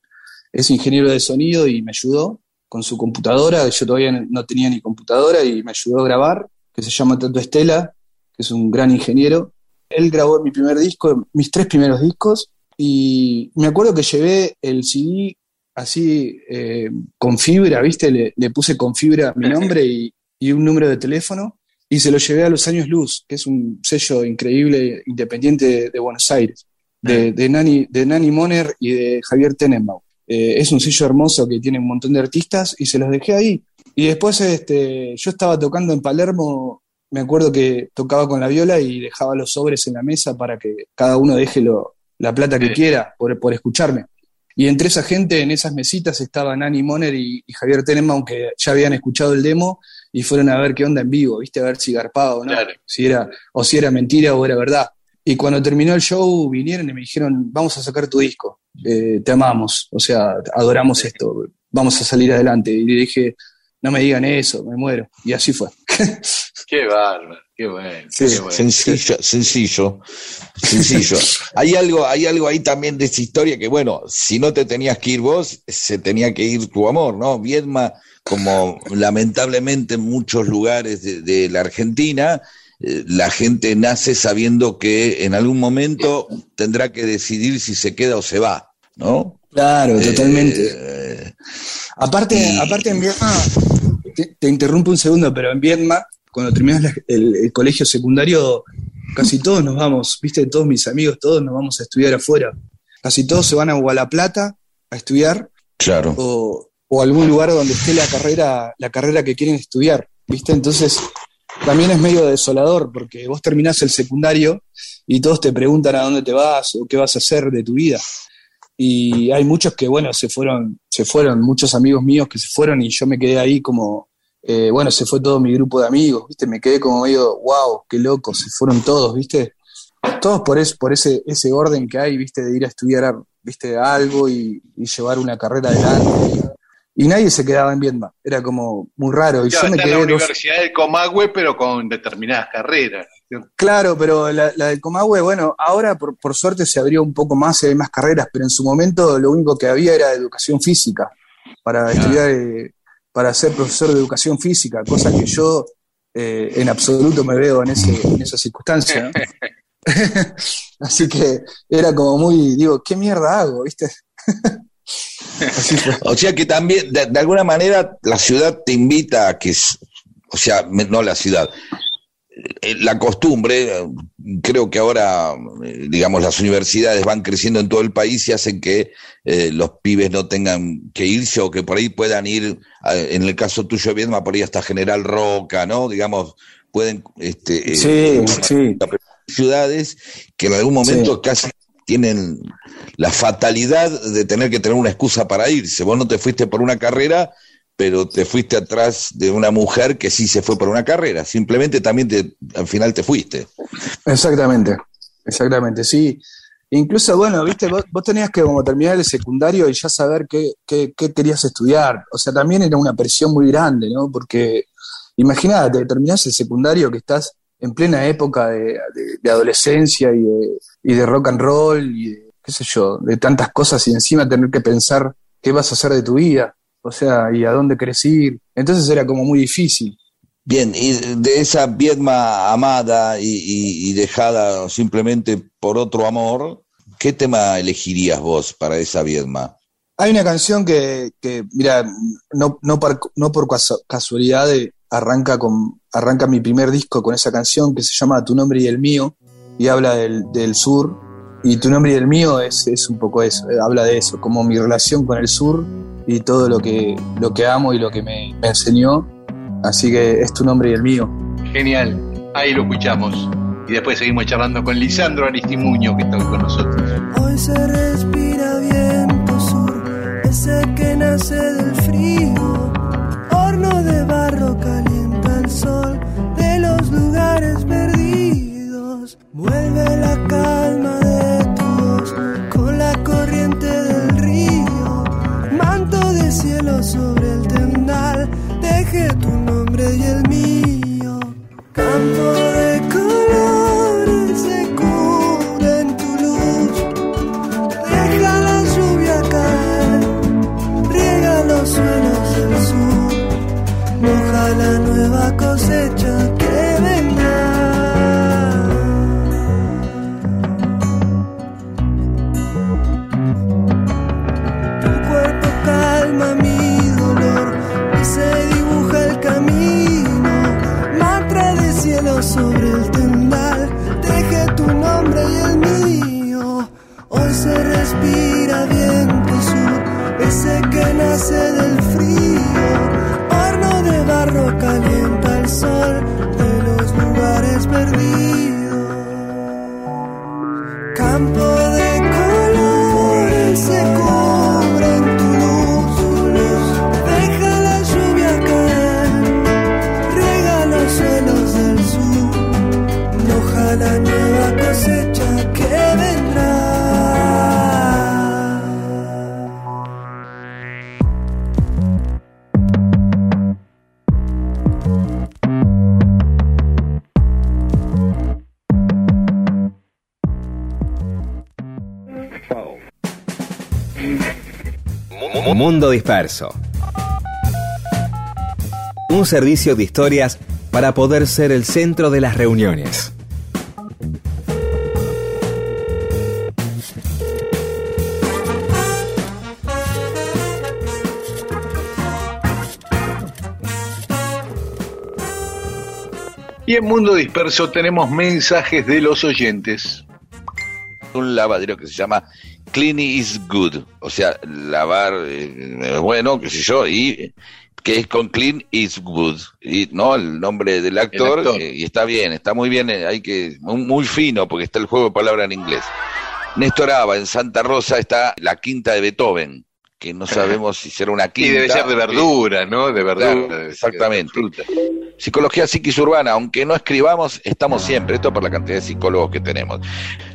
es ingeniero de sonido y me ayudó con su computadora. Yo todavía no tenía ni computadora y me ayudó a grabar, que se llama Tato Estela, que es un gran ingeniero. Él grabó mi primer disco, mis tres primeros discos, y me acuerdo que llevé el CD así eh, con fibra, ¿viste? Le, puse con fibra mi nombre y, y un número de teléfono y se lo llevé a Los Años Luz, que es un sello increíble independiente de, Buenos Aires, de, de, Nani, de Nani Moner y de Javier Tenenbaum. Eh, es un sello hermoso que tiene un montón de artistas y se los dejé ahí. Y después este, yo estaba tocando en Palermo, me acuerdo que tocaba con la viola y dejaba los sobres en la mesa para que cada uno deje lo, la plata que quiera por, por escucharme. Y entre esa gente, en esas mesitas, estaban Nani Moner y, Javier Tenenbaum, que ya habían escuchado el demo y fueron a ver qué onda en vivo, ¿viste? A ver si garpaba o no, si era, o si era mentira o era verdad. Y cuando terminó el show vinieron y me dijeron, vamos a sacar tu disco, eh, te amamos, o sea, adoramos esto, vamos a salir adelante. Y le dije, no me digan eso, me muero. Y así fue. qué bárbaro, qué bueno. Sencillo, sencillo, sencillo. hay, algo, hay algo ahí también de esa historia que, bueno, si no te tenías que ir vos, se tenía que ir tu amor, ¿no? Viedma como lamentablemente en muchos lugares de, la Argentina, eh, la gente nace sabiendo que en algún momento tendrá que decidir si se queda o se va, ¿no? Claro, eh, totalmente. aparte, aparte en Vietnam, te, interrumpo un segundo, pero en Vietnam, cuando terminas el, colegio secundario, casi todos nos vamos, viste, todos mis amigos, todos nos vamos a estudiar afuera. Casi todos se van a Gualaplata a estudiar. Claro. O, o algún lugar donde esté la carrera, la carrera que quieren estudiar, ¿viste? Entonces, también es medio desolador, porque vos terminás el secundario y todos te preguntan a dónde te vas o qué vas a hacer de tu vida. Y hay muchos que, bueno, se fueron, se fueron, muchos amigos míos que se fueron y yo me quedé ahí como, eh, bueno, se fue todo mi grupo de amigos, ¿viste? Me quedé como medio, wow, qué loco, se fueron todos, ¿viste? Todos por, es, por ese, ese orden que hay, ¿viste? De ir a estudiar, ¿viste? Algo y, y llevar una carrera adelante y nadie se quedaba en Vietnam. Era como muy raro. Y yo me quedé en la Universidad del Comahue, pero con determinadas carreras. Claro, pero la, del Comahue, bueno, ahora por, suerte se abrió un poco más y hay más carreras, pero en su momento lo único que había era educación física para estudiar, eh, para ser profesor de educación física, cosa que yo eh, en absoluto me veo en, ese, en esa circunstancia. Así que era como muy, digo, ¿qué mierda hago? ¿Viste? o sea que también, de, alguna manera, la ciudad te invita a que, o sea, no la ciudad, la costumbre, creo que ahora, eh, digamos, las universidades van creciendo en todo el país y hacen que eh, los pibes no tengan que irse o que por ahí puedan ir, en el caso tuyo, Viedma, por ahí hasta General Roca, ¿no? Digamos, pueden, este, sí, sí. ciudades que en algún momento casi tienen la fatalidad de tener que tener una excusa para irse. Vos no te fuiste por una carrera, pero te fuiste atrás de una mujer que sí se fue por una carrera. Simplemente también te, al final te fuiste. Exactamente, exactamente, sí. Incluso, bueno, viste, vos, tenías que como terminar el secundario y ya saber qué, qué, querías estudiar. O sea, también era una presión muy grande, ¿no? Porque imagínate, terminás el secundario que estás en plena época de, adolescencia y de, y de, rock and roll y de, qué sé yo, de tantas cosas y encima tener que pensar qué vas a hacer de tu vida, o sea, y a dónde querés ir. Entonces era como muy difícil. Bien, y de esa Viedma amada y, dejada simplemente por otro amor, ¿qué tema elegirías vos para esa Viedma? Hay una canción que, que mira, no, no, por, no por casualidad arranca, con, arranca mi primer disco con esa canción que se llama Tu nombre y el mío y habla del, del sur. Y Tu nombre y el mío es, es, un poco eso, habla de eso, como mi relación con el sur y todo lo que, lo que amo y lo que me, me enseñó. Así que es Tu nombre y el mío. Genial, ahí lo escuchamos. Y después seguimos charlando con Lisandro Aristimuño, que está con nosotros. Hoy se respira viento sur, ese que nace del frío de barro calienta el sol de los lugares perdidos. Vuelve la calma sobre el tendal, dejé tu nombre y el mío. Campo de colores se cubre en tu luz. Deja la lluvia caer, riega los suelos del sur. Moja la nueva cosecha respira viento sur, ese que nace del Mundo Disperso. Un servicio de historias para poder ser el centro de las reuniones. Y en Mundo Disperso tenemos mensajes de los oyentes. Un lavadero que se llama Clean is Good, o sea, lavar eh, es bueno, qué sé yo, y que es con Clean is Good, y no el nombre del actor, eh, y está bien, está muy bien, eh, hay que muy, fino porque está el juego de palabras en inglés. Néstor Aba, en Santa Rosa está la quinta de Beethoven, que no sabemos si será una Y quinta. debe ser de verdura, ¿no? De verdura. Claro, de exactamente. Psicología psiquis urbana, aunque no escribamos, estamos siempre. Esto por la cantidad de psicólogos que tenemos.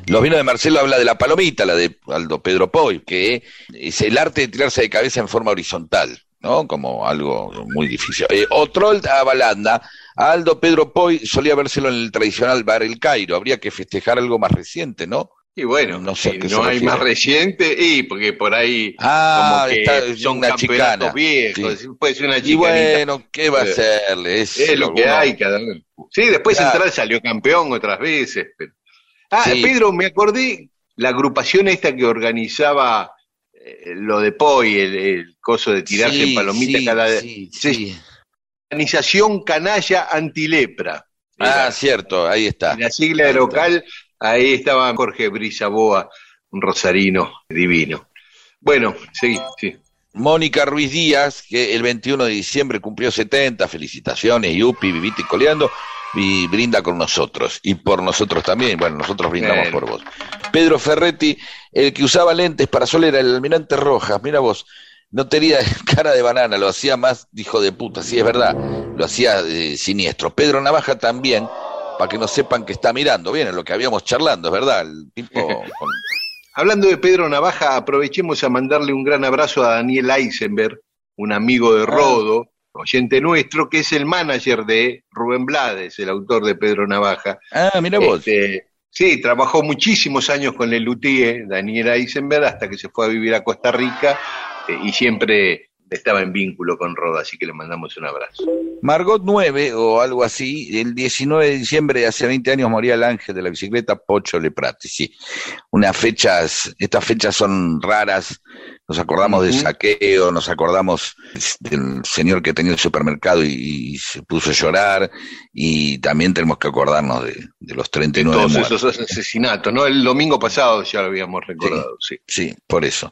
Los vinos de Marcelo habla de la palomita, la de Aldo Pedro Poy, que es el arte de tirarse de cabeza en forma horizontal, ¿no? Como algo muy difícil. Eh, Otrol a Balanda, Aldo Pedro Poy solía vérselo en el tradicional bar El Cairo. Habría que festejar algo más reciente, ¿no? Y bueno, No sé si no hay refiere. más reciente, y porque por ahí Ah, como que está son una campeonatos chicana. viejos, puede ser una Y chicanita. bueno, ¿qué va a Eh, hacerle? Es, Es lo que hay cada. Sí, después Claro. Central salió campeón otras veces. pero- Ah, Sí. Pedro, me acordé la agrupación esta que organizaba eh, lo de Poi, el, el coso de tirarse Sí, en palomita sí, cada sí, Sí. sí. Organización Canalla Antilepra. Ah, cierto, ahí está. La sigla de Ahí está. Ahí estaba Jorge Brisaboa, un rosarino divino. Bueno, seguí, sí. Mónica Ruiz Díaz, que el 21 de diciembre cumplió 70, felicitaciones, Yupi, vivite y coleando, y brinda con nosotros, y por nosotros también, bueno, nosotros brindamos por vos. Pedro Ferretti, el que usaba lentes para sol era el almirante Rojas, mira vos, no tenía cara de banana, lo hacía más hijo de puta, sí es verdad, lo hacía eh, siniestro. Pedro Navaja también, para que no sepan que está mirando, bien, en lo que habíamos charlando, es verdad, el tipo con Hablando de Pedro Navaja, aprovechemos a mandarle un gran abrazo a Daniel Eisenberg, un amigo de Rodo, oyente nuestro, que es el manager de Rubén Blades, el autor de Pedro Navaja. Ah, mira vos. Este, sí, trabajó muchísimos años con el Luthier, Daniel Eisenberg, hasta que se fue a vivir a Costa Rica eh, y siempre estaba en vínculo con Rodo, así que le mandamos un abrazo. Margot 9 o algo así, el 19 de diciembre de hace 20 años moría el ángel de la bicicleta Pocho Leprati, sí. Unas fechas, estas fechas son raras, nos acordamos del saqueo, nos acordamos del señor que tenía el supermercado y, y se puso a llorar, y también tenemos que acordarnos de, de los 39 Todos muertos. esos asesinatos, ¿no? El domingo pasado ya lo habíamos recordado, sí. Sí, por eso.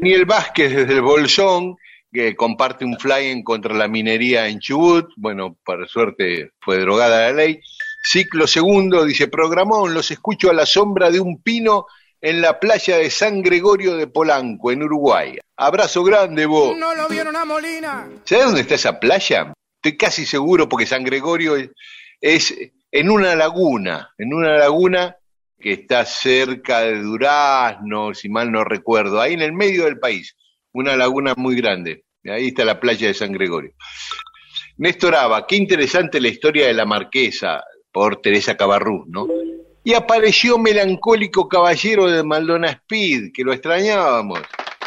Daniel Vázquez desde el Bolsón, que comparte un fly-in contra la minería en Chubut. Bueno, por suerte fue drogada la ley. Ciclo segundo, dice Programón, los escucho a la sombra de un pino en la playa de San Gregorio de Polanco, en Uruguay. Abrazo grande, vos. No lo vieron a Molina. ¿Sabés dónde está esa playa? Estoy casi seguro porque San Gregorio es, es en una laguna, en una laguna que está cerca de Durazno, si mal no recuerdo, ahí en el medio del país, una laguna muy grande. Ahí está la playa de San Gregorio. Néstor Aba, qué interesante la historia de la marquesa por Teresa Cabarrús, ¿no? Y apareció melancólico caballero de Maldona Speed, que lo extrañábamos.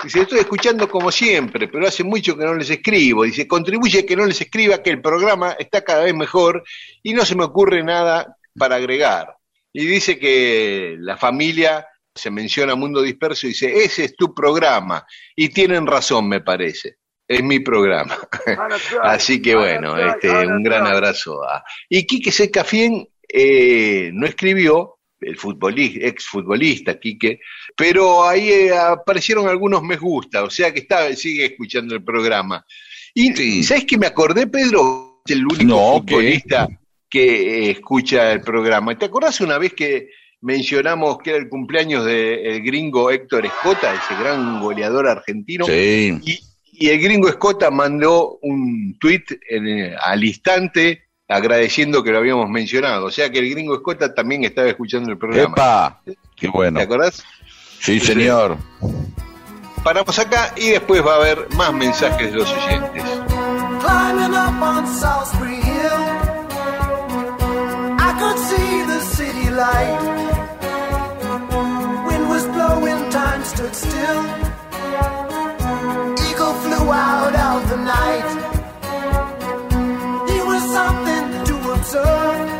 Dice, estoy escuchando como siempre, pero hace mucho que no les escribo. Dice, contribuye que no les escriba, que el programa está cada vez mejor y no se me ocurre nada para agregar. Y dice que la familia se menciona Mundo Disperso y dice, ese es tu programa. Y tienen razón, me parece. Es mi programa. Así que bueno, este, un gran abrazo. A... Y Quique Secafien eh, no escribió, el futbolista, ex futbolista Quique, pero ahí eh, aparecieron algunos me gusta, o sea que está, sigue escuchando el programa. Y ¿sabes que me acordé, Pedro? El único futbolista que eh, escucha el programa. ¿Te acordás una vez que mencionamos que era el cumpleaños del gringo Héctor Escota, ese gran goleador argentino? Sí. Y, el gringo Escota mandó un tuit al instante agradeciendo que lo habíamos mencionado. O sea que el gringo Escota también estaba escuchando el programa. ¡Epa! ¡Qué bueno! ¿Te acordás? Sí, señor. Paramos acá y después va a haber más mensajes de los oyentes. Climbing up on Salisbury Hill, I could see the city light. Wind was blowing, time stood still. Out of the night. He was something to observe.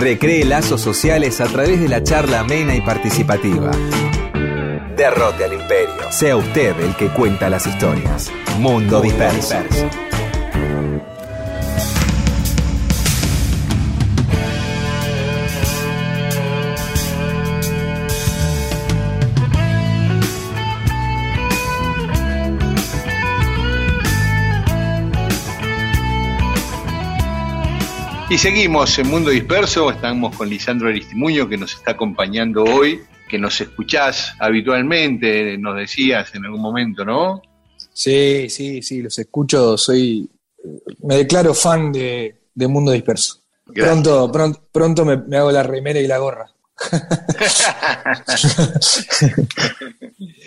Recree lazos sociales a través de la charla amena y participativa. Derrote al imperio. Sea usted el que cuenta las historias. Mundo, disperso. Y seguimos en Mundo Disperso, estamos con Lisandro Aristimuño que nos está acompañando hoy, que nos escuchás habitualmente, nos decías en algún momento, ¿no? Sí, sí, sí, los escucho, soy, me declaro fan de, Mundo Disperso. Pronto, pronto, pronto me, hago la remera y la gorra.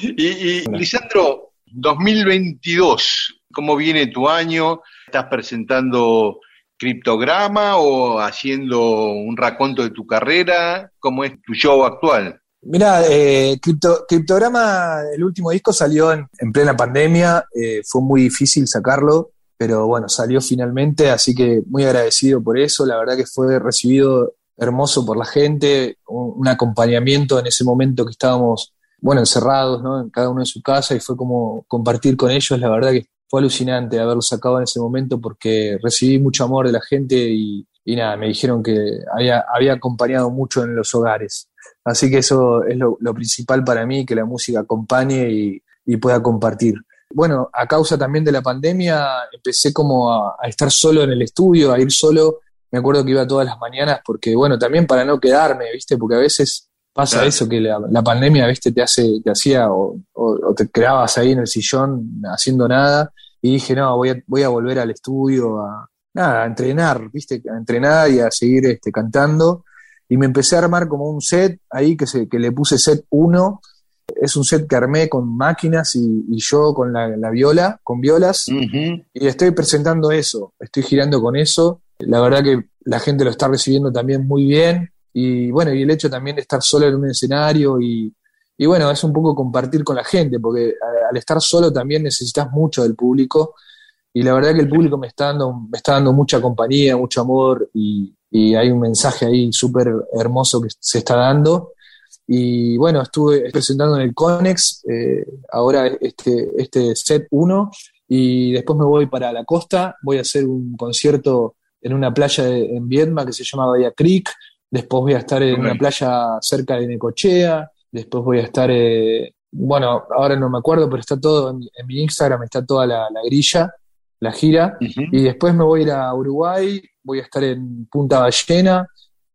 y, y Lisandro, 2022, ¿cómo viene tu año? ¿Estás presentando criptograma o haciendo un raconto de tu carrera? ¿Cómo es tu show actual? Mira, eh, Criptograma, el último disco salió en, plena pandemia, eh, fue muy difícil sacarlo, pero bueno, salió finalmente, así que muy agradecido por eso, la verdad que fue recibido hermoso por la gente, un, acompañamiento en ese momento que estábamos, bueno, encerrados, ¿no? En cada uno en su casa y fue como compartir con ellos, la verdad que fue alucinante haberlo sacado en ese momento porque recibí mucho amor de la gente y, nada, me dijeron que había, había acompañado mucho en los hogares. Así que eso es lo, principal para mí, que la música acompañe y, pueda compartir. Bueno, a causa también de la pandemia, empecé como a, estar solo en el estudio, a ir solo. Me acuerdo que iba todas las mañanas porque, bueno, también para no quedarme, ¿viste? Porque a veces pasa eso que la, pandemia, ¿viste? Te hace, te hacía o, o, te quedabas ahí en el sillón haciendo nada y dije, no, voy a, voy a volver al estudio a, nada, a entrenar, ¿viste? A entrenar y a seguir este, cantando. Y me empecé a armar como un set ahí que, se, que le puse set 1. Es un set que armé con máquinas y, yo con la, viola, con violas. Y estoy presentando eso, estoy girando con eso. La verdad que la gente lo está recibiendo también muy bien. Y bueno, y el hecho también de estar solo en un escenario y, y bueno, es un poco compartir con la gente, porque al estar solo también necesitas mucho del público. Y la verdad que el público me está dando, me está dando mucha compañía, mucho amor y, hay un mensaje ahí súper hermoso que se está dando. Y bueno, estuve presentando en el Conex, eh, ahora este, este set 1, y después me voy para la costa, voy a hacer un concierto en una playa en Viedma que se llama Bahía Creek, después voy a estar en una playa cerca de Necochea, después voy a estar, eh, bueno, ahora no me acuerdo, pero está todo en, mi Instagram, está toda la, grilla, la gira, y después me voy a ir a Uruguay, voy a estar en Punta Ballena,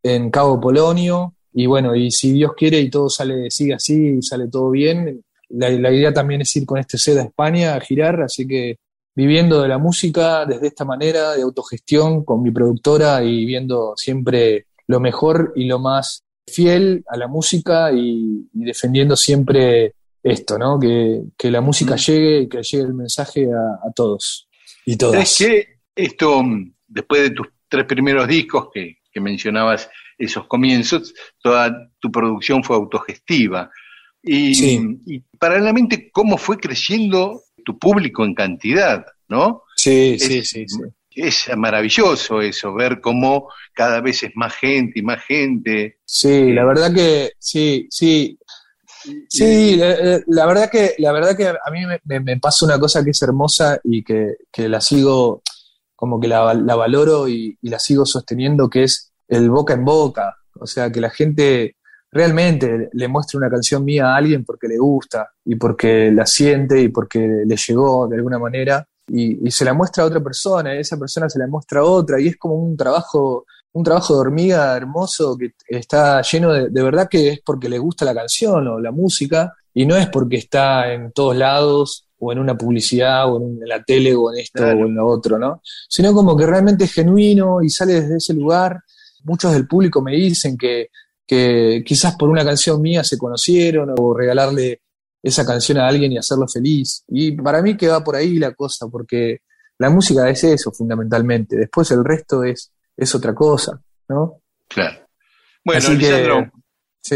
en Cabo Polonio, y bueno, y si Dios quiere y todo sale, sigue así, y sale todo bien, la, idea también es ir con este set a España a girar, así que viviendo de la música desde esta manera, de autogestión con mi productora y viendo siempre lo mejor y lo más fiel a la música y, defendiendo siempre esto, ¿no? Que, la música mm. llegue y que llegue el mensaje a, todos y todas. Es que esto, después de tus tres primeros discos que, mencionabas, esos comienzos, toda tu producción fue autogestiva. Y, y, paralelamente, ¿cómo fue creciendo tu público en cantidad, no? Sí, sí, sí, sí es maravilloso eso, ver cómo cada vez es más gente y más gente. Sí, la verdad que sí, sí. Sí, la, verdad que la verdad que a mí me, pasa una cosa que es hermosa y que, la sigo, como que la, valoro y, la sigo sosteniendo, que es el boca en boca. O sea, que la gente realmente le muestre una canción mía a alguien porque le gusta y porque la siente y porque le llegó de alguna manera y, se la muestra a otra persona, y esa persona se la muestra a otra, y es como un trabajo, un trabajo de hormiga hermoso que está lleno de, de verdad que es porque le gusta la canción o la música, y no es porque está en todos lados, o en una publicidad, o en, la tele, o en esto, o en lo otro, ¿no? Sino como que realmente es genuino y sale desde ese lugar. Muchos del público me dicen que, que quizás por una canción mía se conocieron, o regalarle esa canción a alguien y hacerlo feliz. Y para mí que va por ahí la cosa, porque la música es eso fundamentalmente, después el resto es, es otra cosa, ¿no? Claro. Bueno, Lisandro,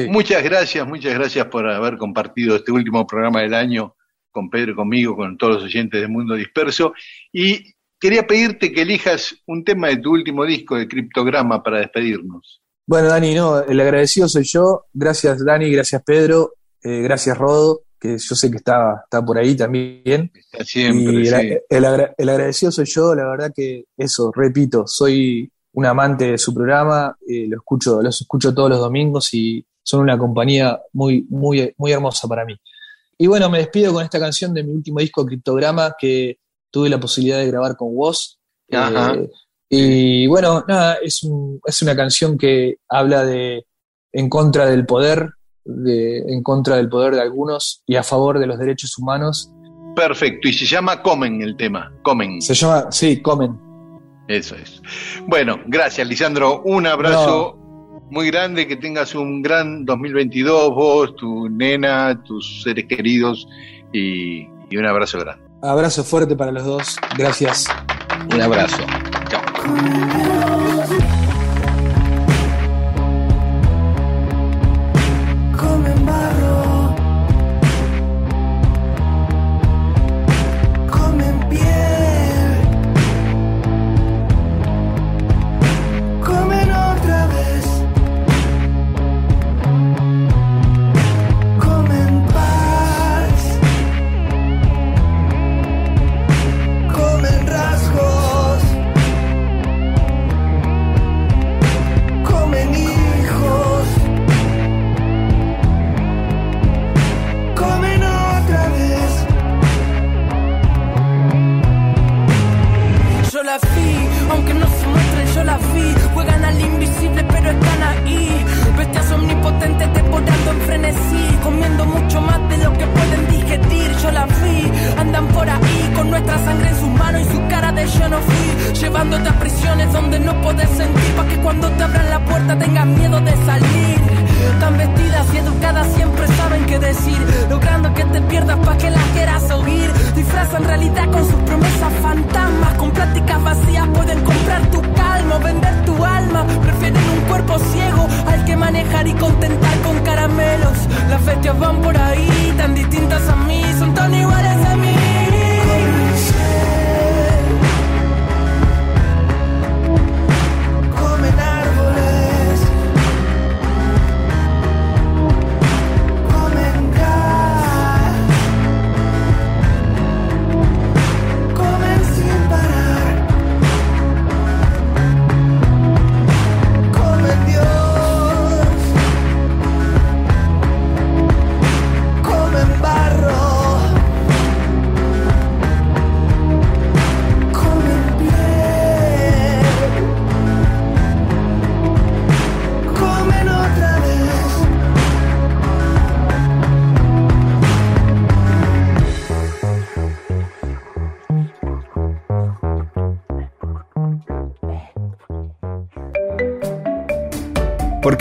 muchas gracias, muchas gracias por haber compartido este último programa del año con Pedro conmigo, con todos los oyentes de Mundo Disperso. Y quería pedirte que elijas un tema de tu último disco de Criptograma para despedirnos. Bueno, Dani, no, el agradecido soy yo. Gracias, Dani, gracias, Pedro. Eh, gracias, Rodo que yo sé que está, está por ahí también. Está siempre. Y el, agradecido soy yo, la verdad que eso, repito, soy un amante de su programa, eh, lo escucho, los escucho todos los domingos y son una compañía muy, muy, muy hermosa para mí. Y bueno, me despido con esta canción de mi último disco, Criptograma, que tuve la posibilidad de grabar con vos. Eh, y bueno, nada, es, un, es una canción que habla de en contra del poder, en contra del poder de algunos y a favor de los derechos humanos. Perfecto, y se llama Comen el tema, Comen. Se llama, sí, Comen. Eso es. Bueno, gracias Lisandro, un abrazo muy grande, que tengas un gran 2022, vos, tu nena, tus seres queridos y, y un abrazo grande. Abrazo fuerte para los dos, gracias. Un abrazo. Chao.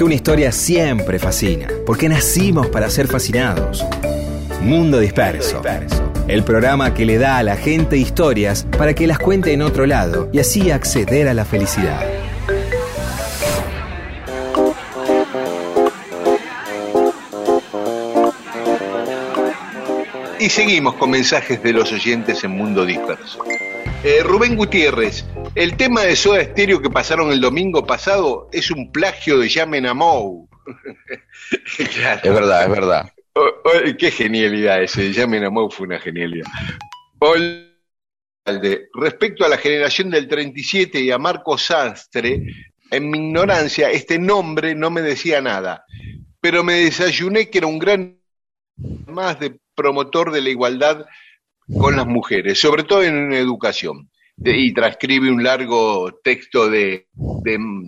Una historia siempre fascina, porque nacimos para ser fascinados. Mundo Disperso. El programa que le da a la gente historias para que las cuente en otro lado y así acceder a la felicidad. Y seguimos con mensajes de los oyentes en Mundo Disperso. Eh, Rubén Gutiérrez, el tema de Soda Estéreo que pasaron el domingo pasado es un plagio de Llamen a Mou. Es verdad, es verdad. qué genialidad ese, Llamen a Mou fue una genialidad. respecto a la generación del 37 y a Marco Sastre, en mi ignorancia, este nombre no me decía nada, pero me desayuné que era un gran más de promotor de la igualdad con las mujeres, sobre todo en educación. Y transcribe un largo texto de,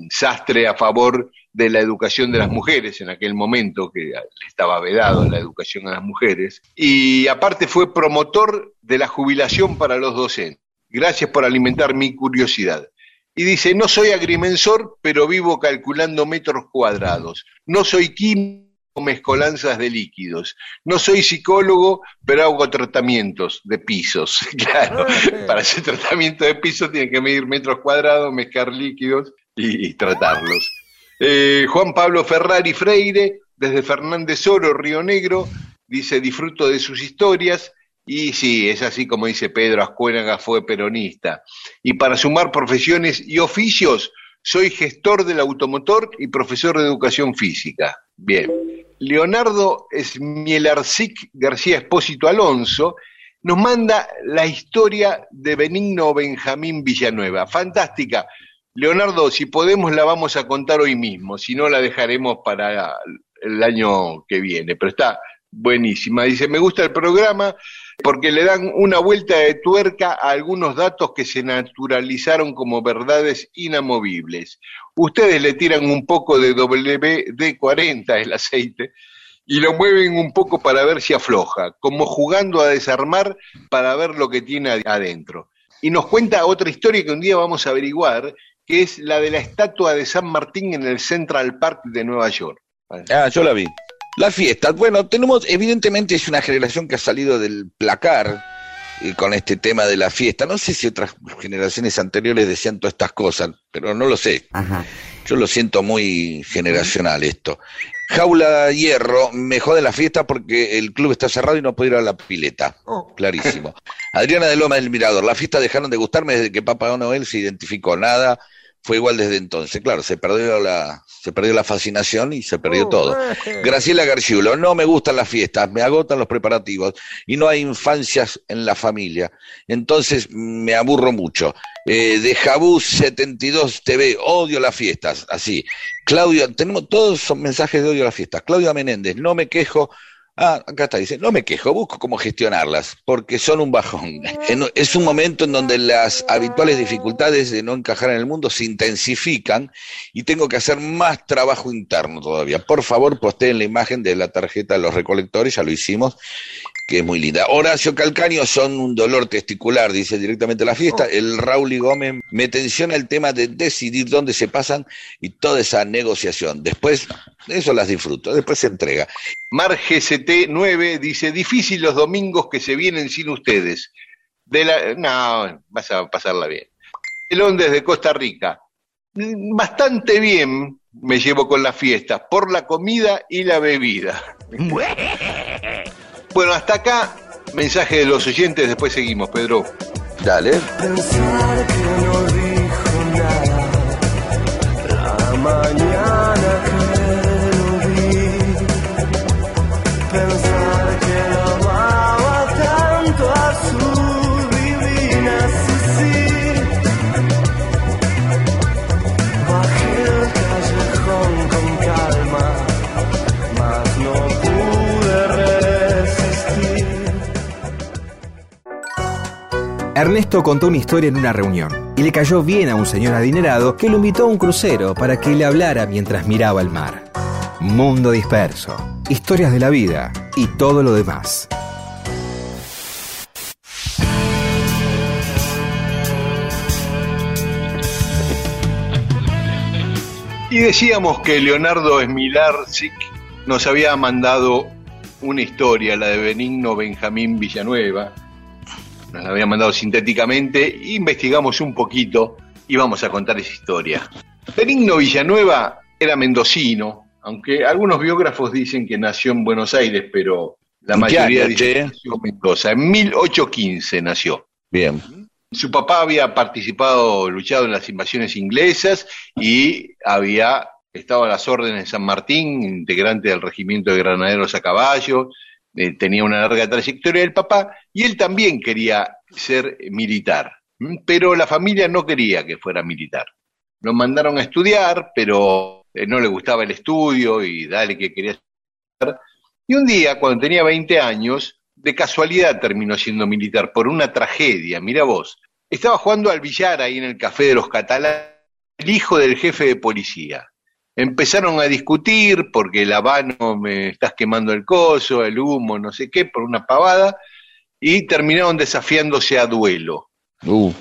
Sastre a favor de la educación de las mujeres en aquel momento, que estaba vedado la educación a las mujeres. Y aparte fue promotor de la jubilación para los docentes. Gracias por alimentar mi curiosidad. Y dice, no soy agrimensor, pero vivo calculando metros cuadrados. No soy químico mezcolanzas de líquidos. No soy psicólogo, pero hago tratamientos de pisos. Claro, para hacer tratamiento de pisos tienen que medir metros cuadrados, mezclar líquidos y, tratarlos. Eh, Juan Pablo Ferrari Freire, desde Fernández Oro, Río Negro, dice, disfruto de sus historias. Y sí, es así como dice Pedro Ascuénaga, fue peronista. Y para sumar profesiones y oficios, soy gestor del automotor y profesor de educación física. Bien. Leonardo Smielarcic García Espósito Alonso nos manda la historia de Benigno Benjamín Villanueva. Fantástica. Leonardo, si podemos la vamos a contar hoy mismo, si no la dejaremos para el año que viene, pero está buenísima. Dice, me gusta el programa porque le dan una vuelta de tuerca a algunos datos que se naturalizaron como verdades inamovibles. Ustedes le tiran un poco de WD-40 el aceite y lo mueven un poco para ver si afloja, como jugando a desarmar para ver lo que tiene adentro. Y nos cuenta otra historia que un día vamos a averiguar, que es la de la estatua de San Martín en el Central Park de Nueva York. Ah, yo la vi. La fiesta, bueno, tenemos, evidentemente es una generación que ha salido del placar eh, con este tema de la fiesta. No sé si otras generaciones anteriores decían todas estas cosas, pero no lo sé. Yo lo siento muy generacional esto. Jaula Hierro, me jode la fiesta porque el club está cerrado y no puedo ir a la pileta. Oh. Clarísimo. Adriana de Loma del Mirador, la fiesta dejaron de gustarme desde que Papá Noel se identificó. Nada, fue igual desde entonces. Claro, se perdió la, se perdió la fascinación y se perdió oh, todo. Eh. Graciela Garciulo, no me gustan las fiestas, me agotan los preparativos y no hay infancias en la familia. Entonces me aburro mucho. Eh, de Jabú 72 TV, odio las fiestas, así. Claudio, tenemos todos son mensajes de odio a las fiestas. Claudia Menéndez, no me quejo Ah, acá está, dice, no me quejo, busco cómo gestionarlas, porque son un bajón. Es un momento en donde las habituales dificultades de no encajar en el mundo se intensifican y tengo que hacer más trabajo interno todavía. Por favor, posteen la imagen de la tarjeta de los recolectores, ya lo hicimos, que es muy linda. Horacio Calcaño son un dolor testicular, dice directamente la fiesta. Oh. El Raúl y Gómez me tensiona el tema de decidir dónde se pasan y toda esa negociación. Después, eso las disfruto, después se entrega. Mar GCT9 dice, difícil los domingos que se vienen sin ustedes. De la... No, vas a pasarla bien. Elón desde Costa Rica. Bastante bien me llevo con las fiestas, por la comida y la bebida. Bueno, hasta acá, mensaje de los oyentes, después seguimos, Pedro. Dale. Pensar que no Ernesto contó una historia en una reunión y le cayó bien a un señor adinerado que lo invitó a un crucero para que le hablara mientras miraba el mar. Mundo disperso, historias de la vida y todo lo demás. Y decíamos que Leonardo Smilarczyk nos había mandado una historia, la de Benigno Benjamín Villanueva. Nos la había mandado sintéticamente, investigamos un poquito y vamos a contar esa historia. Benigno Villanueva era mendocino, aunque algunos biógrafos dicen que nació en Buenos Aires, pero la mayoría dice que nació en Mendoza. En 1815 nació. Bien. Su papá había participado, luchado en las invasiones inglesas y había estado a las órdenes de San Martín, integrante del regimiento de granaderos a caballo, eh, tenía una larga trayectoria del papá y él también quería ser militar, pero la familia no quería que fuera militar. Lo mandaron a estudiar, pero eh, no le gustaba el estudio y dale que quería estudiar. Y un día, cuando tenía 20 años, de casualidad terminó siendo militar por una tragedia, mira vos. Estaba jugando al billar ahí en el café de los catalanes, el hijo del jefe de policía. Empezaron a discutir porque el habano me estás quemando el coso, el humo, no sé qué, por una pavada, y terminaron desafiándose a duelo. Uh.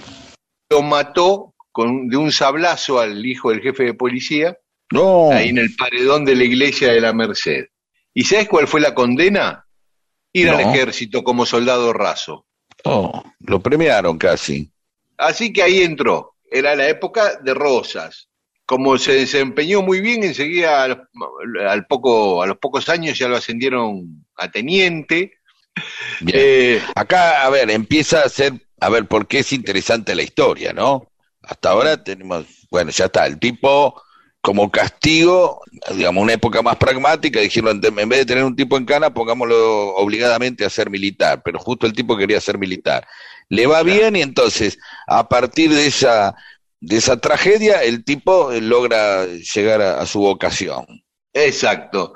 Lo mató con, de un sablazo al hijo del jefe de policía, No. ahí en el paredón de la iglesia de la Merced. ¿Y sabes cuál fue la condena? Ir al ejército como soldado raso. Oh, lo premiaron casi. Así que ahí entró. Era la época de Rosas. Como se desempeñó muy bien, enseguida al, al poco, a los pocos años ya lo ascendieron a teniente. Bien. Eh, Acá, a ver, empieza a ser, a ver, por qué es interesante la historia, ¿no? Hasta ahora tenemos, bueno, ya está, el tipo como castigo, digamos, una época más pragmática, dijeron, en vez de tener un tipo en cana, pongámoslo obligadamente a ser militar, pero justo el tipo quería ser militar. Le va bien y entonces, a partir de esa, de esa tragedia, el tipo eh, logra llegar a, a su vocación. exacto.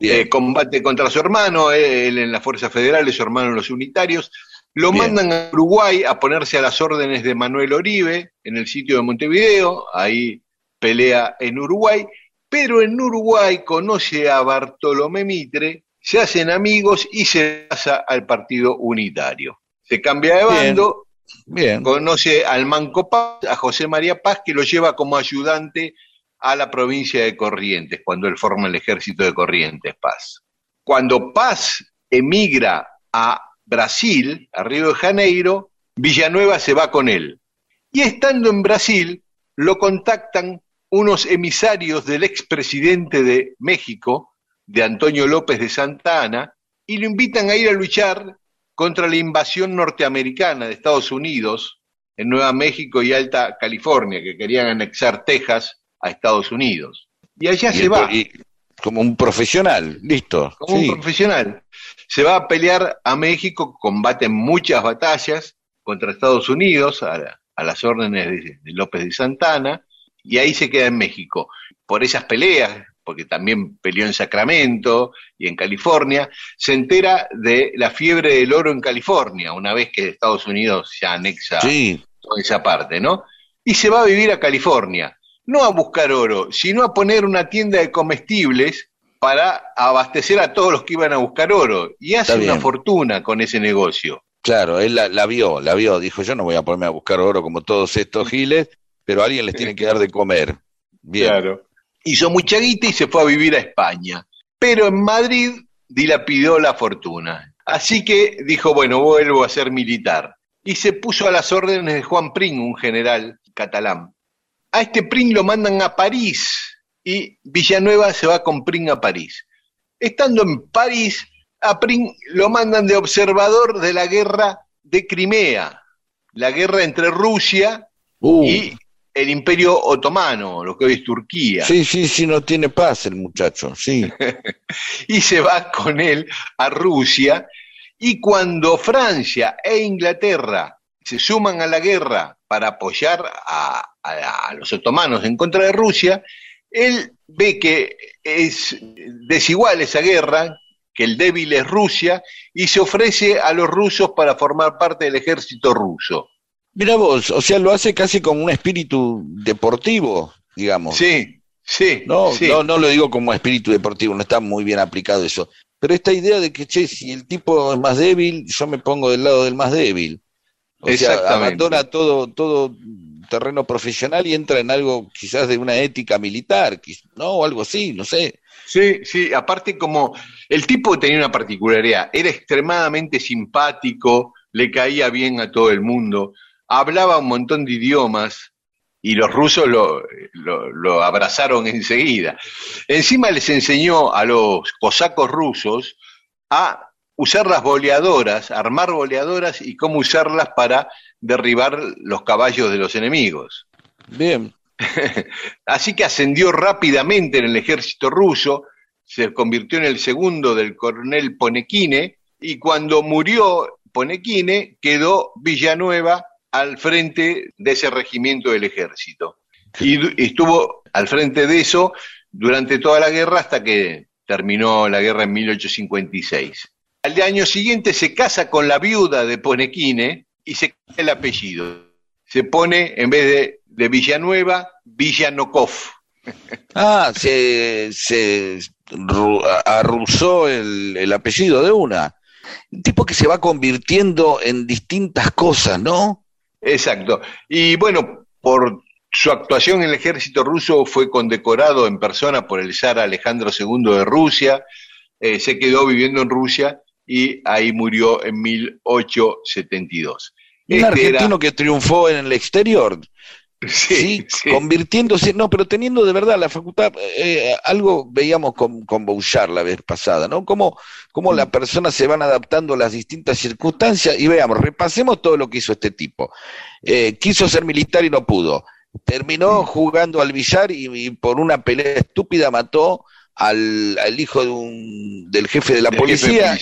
Eh, combate contra su hermano, él en las fuerzas federales, su hermano en los unitarios. Lo Bien. mandan a Uruguay a ponerse a las órdenes de Manuel Oribe en el sitio de Montevideo. Ahí pelea en Uruguay. Pero en Uruguay conoce a Bartolomé Mitre, se hacen amigos y se pasa al partido unitario. Se cambia de bando, Bien. conoce al Manco Paz, a José María Paz, que lo lleva como ayudante a la provincia de Corrientes, cuando él forma el ejército de Corrientes Paz. Cuando Paz emigra a Brasil, a Río de Janeiro, Villanueva se va con él. Y estando en Brasil, lo contactan unos emisarios del expresidente de México, de Antonio López de Santa Ana, y lo invitan a ir a luchar contra la invasión norteamericana de Estados Unidos en Nueva México y Alta California, que querían anexar Texas a Estados Unidos. Y allá Y se el- va, y como un profesional, listo. como sí. un profesional. Se va a pelear a México, combate muchas batallas contra Estados Unidos, a, la- a las órdenes de, de López de Santana, y ahí se queda en México. Por esas peleas, porque también peleó en Sacramento y en California, se entera de la fiebre del oro en California, una vez que Estados Unidos ya anexa Sí, toda esa parte, ¿no? Y se va a vivir a California, no a buscar oro, sino a poner una tienda de comestibles para abastecer a todos los que iban a buscar oro. Y hace una fortuna con ese negocio. claro, él la, la vio, la vio, dijo, yo no voy a ponerme a buscar oro como todos estos giles, pero a alguien les tiene que dar de comer. Bien, Claro. Hizo mucha guita y se fue a vivir a España. Pero en Madrid dilapidó la fortuna. Así que dijo, bueno, vuelvo a ser militar. Y se puso a las órdenes de Juan Pring, un general catalán. A este Pring lo mandan a París y Villanueva se va con Pring a París. Estando en París, a Pring lo mandan de observador de la guerra de Crimea, la guerra entre Rusia Uh, y el Imperio Otomano, lo que hoy es Turquía. sí, sí, sí, no tiene paz el muchacho, sí. Y se va con él a Rusia. Y cuando Francia e Inglaterra se suman a la guerra para apoyar a, a- a los otomanos en contra de Rusia, él ve que es desigual esa guerra, que el débil es Rusia, y se ofrece a los rusos para formar parte del ejército ruso. Mira vos, o sea, lo hace casi con un espíritu deportivo, digamos. Sí, sí, No, sí. no, no lo digo como espíritu deportivo, no está muy bien aplicado eso. Pero esta idea de que, che, si el tipo es más débil, yo me pongo del lado del más débil. O sea, Exactamente. abandona todo, todo terreno profesional y entra en algo quizás de una ética militar, ¿no? O algo así, no sé. Sí, sí, aparte como el tipo tenía una particularidad, era extremadamente simpático, le caía bien a todo el mundo, hablaba un montón de idiomas y los rusos lo, lo, abrazaron enseguida. Encima les enseñó a los cosacos rusos a usar las boleadoras, armar boleadoras y cómo usarlas para derribar los caballos de los enemigos. Bien. Así que ascendió rápidamente en el ejército ruso, se convirtió en el segundo del coronel Ponekine y cuando murió Ponekine quedó Villanueva al frente de ese regimiento del ejército. Y estuvo al frente de eso durante toda la guerra hasta que terminó la guerra en 1856. Al año siguiente se casa con la viuda de Ponekine y se cambia el apellido. Se pone, en vez de, de Villanueva, Villanokov. Ah, se, se el, el apellido de una. Un tipo que se va convirtiendo en distintas cosas, ¿no? Exacto. Y bueno, por su actuación en el ejército ruso fue condecorado en persona por el zar Alejandro II de Rusia, eh, se quedó viviendo en Rusia y ahí murió en 1872. Un este argentino que triunfó en el exterior. Sí, convirtiéndose, no, pero teniendo de verdad la facultad, eh, algo veíamos con, con Bouchard la vez pasada, ¿no? Cómo, cómo las personas se van adaptando a las distintas circunstancias y veamos, repasemos todo lo que hizo este tipo. Eh, quiso ser militar y no pudo. Terminó jugando al billar y por una pelea estúpida mató al, hijo de un, del jefe de la policía,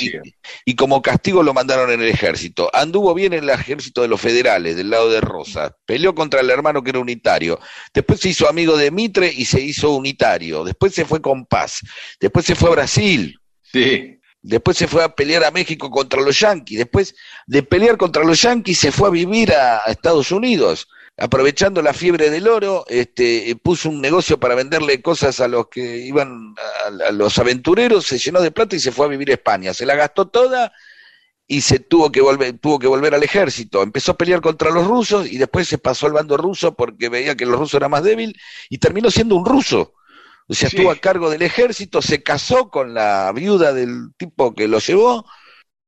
Y, como castigo lo mandaron en el ejército. Anduvo bien en el ejército de los federales, del lado de Rosa. Peleó contra el hermano que era unitario. Después se hizo amigo de Mitre y se hizo unitario. Después se fue con Paz. Después se fue a Brasil. Sí. Después se fue a pelear a México contra los yanquis. Después de pelear contra los yanquis se fue a vivir a Estados Unidos aprovechando la fiebre del oro, este, puso un negocio para venderle cosas a los que iban, a, los aventureros, se llenó de plata y se fue a vivir a España. Se la gastó toda y se tuvo que volver, tuvo que volver al ejército. Empezó a pelear contra los rusos y después se pasó al bando ruso porque veía que los rusos eran más débiles y terminó siendo un ruso. O sea, estuvo a cargo del ejército, se casó con la viuda del tipo que lo llevó,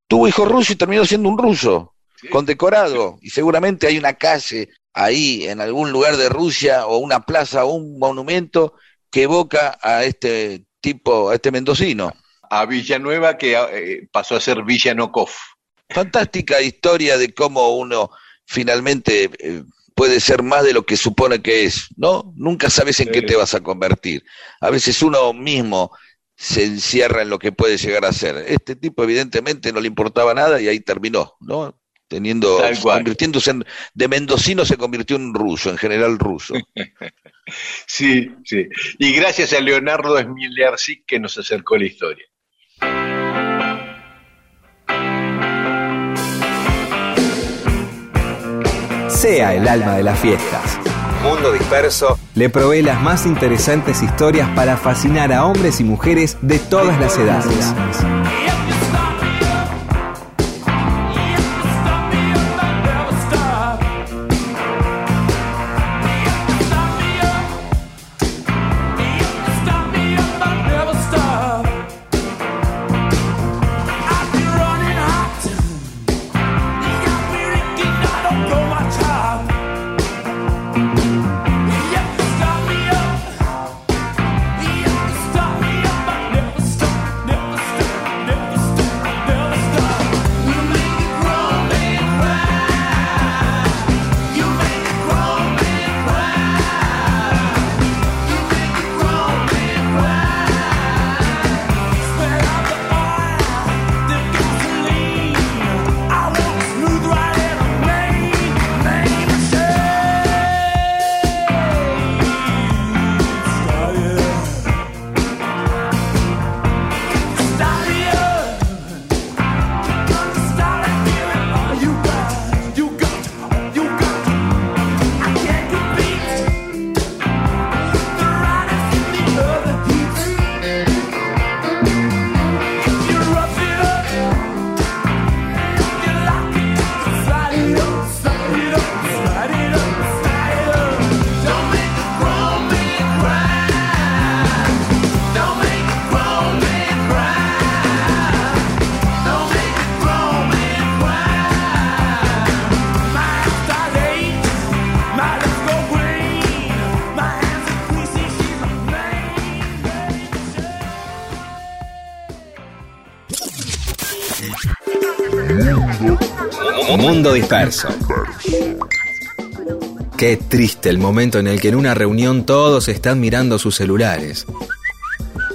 tuvo hijo ruso y terminó siendo un ruso, condecorado. Y seguramente hay una calle ahí en algún lugar de Rusia o una plaza o un monumento que evoca a este tipo, a este mendocino. A Villanueva que eh, pasó a ser Villanokov. Fantástica historia de cómo uno finalmente eh, puede ser más de lo que supone que es, ¿no? Nunca sabes en qué te vas a convertir. A veces uno mismo se encierra en lo que puede llegar a ser. Este tipo evidentemente no le importaba nada y ahí terminó, ¿no? Teniendo, convirtiéndose en, de mendocino se convirtió en ruso, en general ruso. sí, sí. Y gracias a Leonardo Smilerzik que nos acercó la historia. Sea el alma de las fiestas. Mundo Disperso le provee las más interesantes historias para fascinar a hombres y mujeres de todas las edades. Disperso. Qué triste el momento en el que en una reunión todos están mirando sus celulares.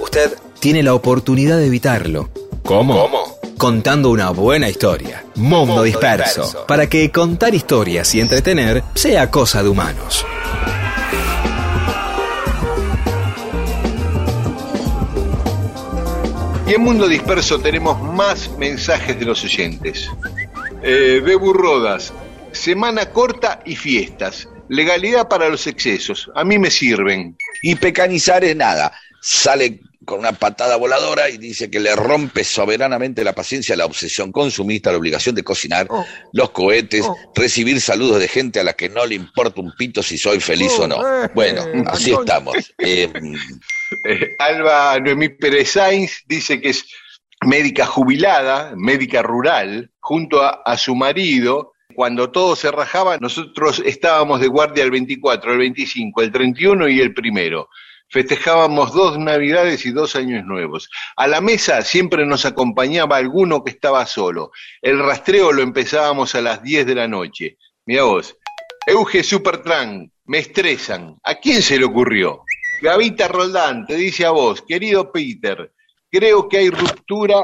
Usted tiene la oportunidad de evitarlo. ¿Cómo? Contando una buena historia. Mundo, disperso, disperso. Para que contar historias y entretener sea cosa de humanos. Y en Mundo Disperso tenemos más mensajes de los oyentes. Eh, Bebu Rodas, semana corta y fiestas. Legalidad para los excesos. A mí me sirven. Y pecanizar es nada. Sale con una patada voladora y dice que le rompe soberanamente la paciencia, la obsesión consumista, la obligación de cocinar, oh. los cohetes, oh. recibir saludos de gente a la que no le importa un pito si soy feliz o no. Oh, eh, bueno, eh, así estamos. Eh, eh, Alba Noemí Pérez Sainz dice que es médica jubilada, médica rural, junto a, su marido. Cuando todo se rajaba, nosotros estábamos de guardia el 24, el 25, el 31 y el primero. Festejábamos dos Navidades y dos Años Nuevos. A la mesa siempre nos acompañaba alguno que estaba solo. El rastreo lo empezábamos a las 10 de la noche. Mira vos, Euge Supertran, me estresan. ¿A quién se le ocurrió? Gavita Roldán te dice a vos, querido Peter, creo que hay ruptura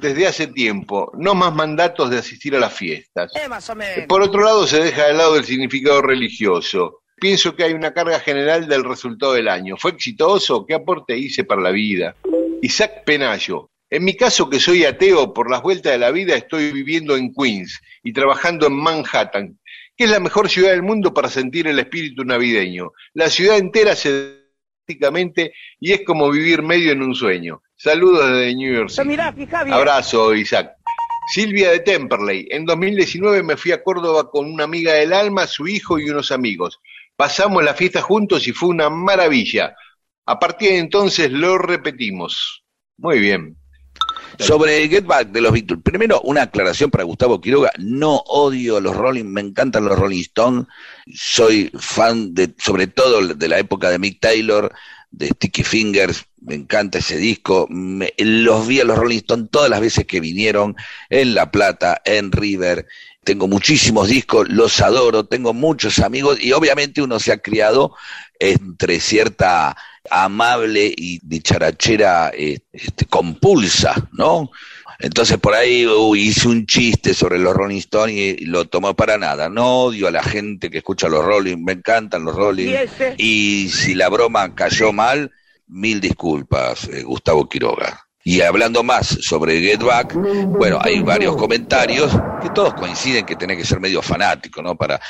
desde hace tiempo, no más mandatos de asistir a las fiestas. Eh, Por otro lado, se deja de lado el significado religioso. Pienso que hay una carga general del resultado del año. ¿Fue exitoso? ¿Qué aporte hice para la vida? Isaac Penayo. En mi caso, que soy ateo, por las vueltas de la vida estoy viviendo en Queens y trabajando en Manhattan, que es la mejor ciudad del mundo para sentir el espíritu navideño. La ciudad entera se y es como vivir medio en un sueño. Saludos desde New York City. Abrazo, Isaac. Silvia de Temperley. En 2019 me fui a Córdoba con una amiga del alma, su hijo y unos amigos. Pasamos la fiesta juntos y fue una maravilla. A partir de entonces lo repetimos. Muy bien. Sobre Get Back de los Beatles, primero una aclaración para Gustavo Quiroga, no odio a los Rolling, me encantan los Rolling Stones, soy fan de, sobre todo de la época de Mick Taylor, de Sticky Fingers, me encanta ese disco, los vi a los Rolling Stones todas las veces que vinieron en La Plata, en River, tengo muchísimos discos, los adoro, tengo muchos amigos y obviamente uno se ha criado entre cierta amable y dicharachera este, compulsa, ¿no? Entonces por ahí hice un chiste sobre los Rolling Stones y, lo tomó para nada. No odio a la gente que escucha los Rolling, me encantan los Rolling. Y, si la broma cayó mal, mil disculpas, eh, Gustavo Quiroga. Y hablando más sobre Get Back, bueno, hay varios comentarios que todos coinciden que tiene que ser medio fanático, ¿no? Para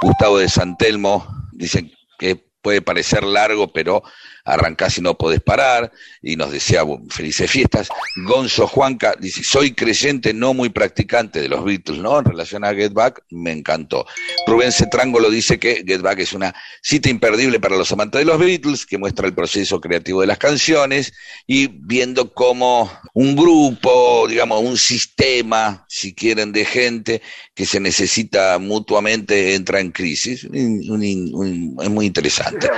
Gustavo de Santelmo, dicen que puede parecer largo, pero arrancás y no podés parar, y nos desea felices fiestas. Gonzo Juanca dice, soy creyente, no muy practicante de los Beatles, ¿no? En relación a Get Back, me encantó. Rubén Cetrángulo dice que Get Back es una cita imperdible para los amantes de los Beatles, que muestra el proceso creativo de las canciones, y viendo cómo un grupo, digamos, un sistema, si quieren, de gente que se necesita mutuamente entra en crisis. es muy interesante.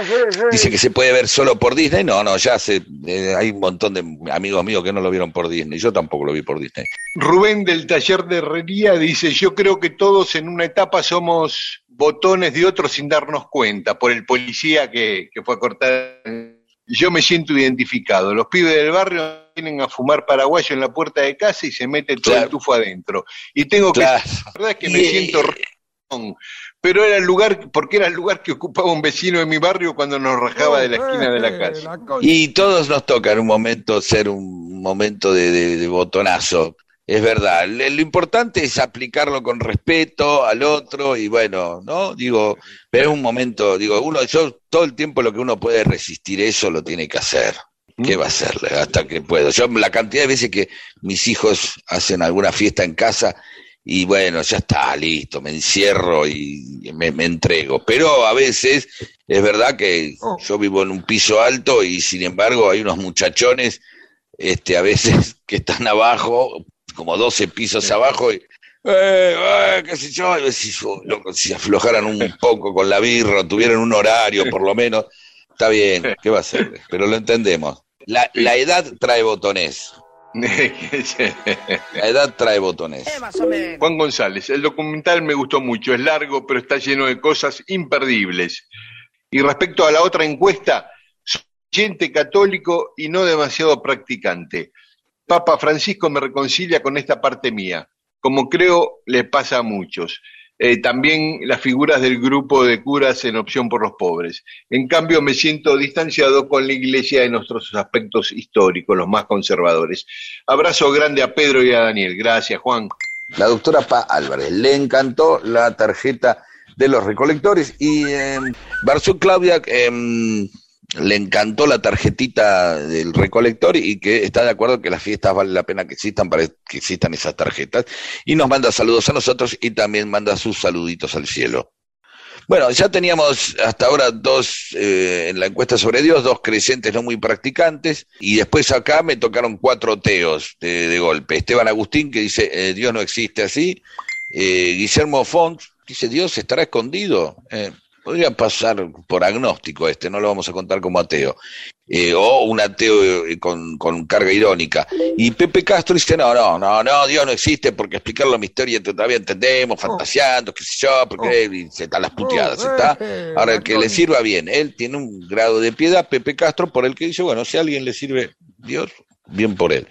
Dice que se puede ver solo por Disney, no, no, ya sé, eh, hay un montón de amigos míos que no lo vieron por Disney, yo tampoco lo vi por Disney. Rubén del taller de herrería dice, yo creo que todos en una etapa somos botones de otros sin darnos cuenta, por el policía que, fue a cortar. Yo me siento identificado. Los pibes del barrio vienen a fumar paraguayo en la puerta de casa y se mete todo el tufo adentro. Y tengo que, la verdad es que me siento pero era el lugar, porque era el lugar que ocupaba un vecino de mi barrio cuando nos rajaba de la esquina de la casa. Y todos nos toca en un momento ser un momento de, botonazo. Es verdad, lo importante es aplicarlo con respeto al otro y bueno, ¿no? Digo, pero es un momento, digo, uno, yo todo el tiempo lo que uno puede resistir eso lo tiene que hacer. ¿Qué va a hacerle? Hasta que puedo. Yo la cantidad de veces que mis hijos hacen alguna fiesta en casa y bueno, ya está, listo, me encierro y me, entrego. Pero a veces es verdad que oh. yo vivo en un piso alto y sin embargo hay unos muchachones este, a veces que están abajo, como 12 pisos abajo, y eh, eh, qué sé yo, si, si aflojaran un poco con la birra, tuvieran un horario por lo menos, está bien, ¿qué va a ser? Pero lo entendemos. La, la edad trae botones. La edad trae botones. Juan González, el documental me gustó mucho, es largo, pero está lleno de cosas imperdibles. Y respecto a la otra encuesta, soy gente católico y no demasiado practicante. Papa Francisco me reconcilia con esta parte mía, como creo le pasa a muchos. Eh, también las figuras del grupo de curas en opción por los pobres. En cambio, me siento distanciado con la iglesia en nuestros aspectos históricos, los más conservadores. Abrazo grande a Pedro y a Daniel. Gracias, Juan. La doctora Pa Álvarez, le encantó la tarjeta de los recolectores y eh, Barzú Claudia em, le encantó la tarjetita del recolector y que está de acuerdo que las fiestas vale la pena que existan para que existan esas tarjetas. Y nos manda saludos a nosotros y también manda sus saluditos al cielo. Bueno, ya teníamos hasta ahora dos eh, en la encuesta sobre Dios, dos creyentes no muy practicantes, y después acá me tocaron cuatro teos de, golpe. Esteban Agustín que dice eh, Dios no existe así, eh, Guillermo Font dice Dios estará escondido. Podría pasar por agnóstico este, no lo vamos a contar como ateo. Eh, o un ateo eh, con, carga irónica. Y Pepe Castro dice, no, no, no, no, Dios no existe porque explicar la misterio todavía entendemos, fantaseando, qué sé yo, porque oh. se están las puteadas, ¿está? Ahora, el que le sirva bien, él tiene un grado de piedad, Pepe Castro, por el que dice, bueno, si a alguien le sirve Dios, bien por él.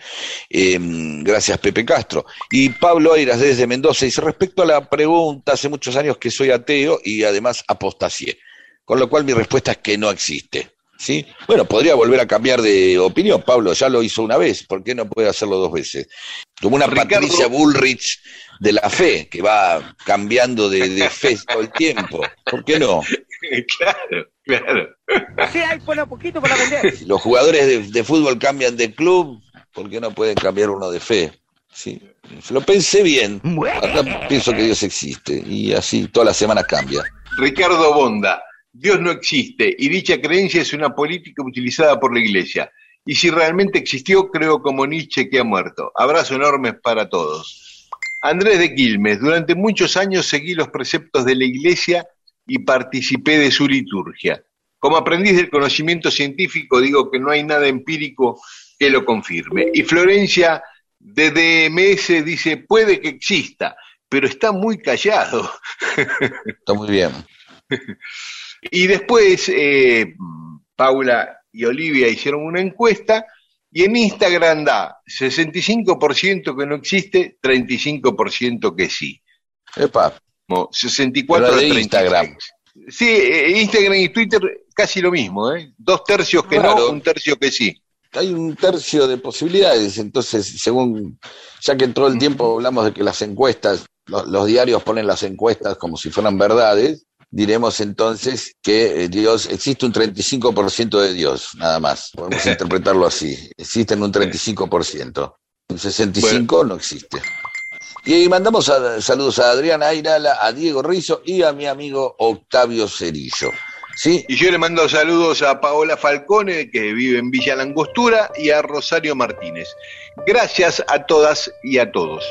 Em, gracias, Pepe Castro. Y Pablo Airas, desde Mendoza, dice, respecto a la pregunta, hace muchos años que soy ateo y además apostasié. Con lo cual mi respuesta es que no existe. ¿Sí? Bueno, podría volver a cambiar de opinión, Pablo, ya lo hizo una vez, ¿por qué no puede hacerlo dos veces? Como una Patricia Bullrich de la fe, que va cambiando de, de fe todo el tiempo, ¿por qué no? Claro, claro. Sí, hay por poquito para vender. Los jugadores de, fútbol cambian de club, ¿por qué no pueden cambiar uno de fe? Sí. Lo pensé bien. Acá pienso que Dios existe y así todas las semanas cambia. Ricardo Bonda, Dios no existe y dicha creencia es una política utilizada por la Iglesia. Y si realmente existió, creo como Nietzsche que ha muerto. Abrazo enorme para todos. Andrés de Quilmes, durante muchos años seguí los preceptos de la Iglesia y participé de su liturgia. Como aprendiz del conocimiento científico, digo que no hay nada empírico que lo confirme. Y Florencia de DMS dice, puede que exista, pero está muy callado. Está muy bien. y después eh, Paula y Olivia hicieron una encuesta y en Instagram da 65% que no existe, 35% que sí. Epa. 64 de Instagram. Sí, eh, Instagram y Twitter casi lo mismo, ¿eh? Dos tercios que no, un tercio que sí. Hay un tercio de posibilidades, entonces, según, ya que en todo el tiempo hablamos de que las encuestas, los, diarios ponen las encuestas como si fueran verdades, diremos entonces que eh, Dios, existe un 35% de Dios, nada más. Podemos interpretarlo así. Existen un 35%. Un 65% no existe. Y mandamos saludos a Adrián Ayrala, a Diego Rizo y a mi amigo Octavio Cerillo. ¿Sí? Y yo le mando saludos a Paola Falcone, que vive en Villa Langostura, y a Rosario Martínez. Gracias a todas y a todos.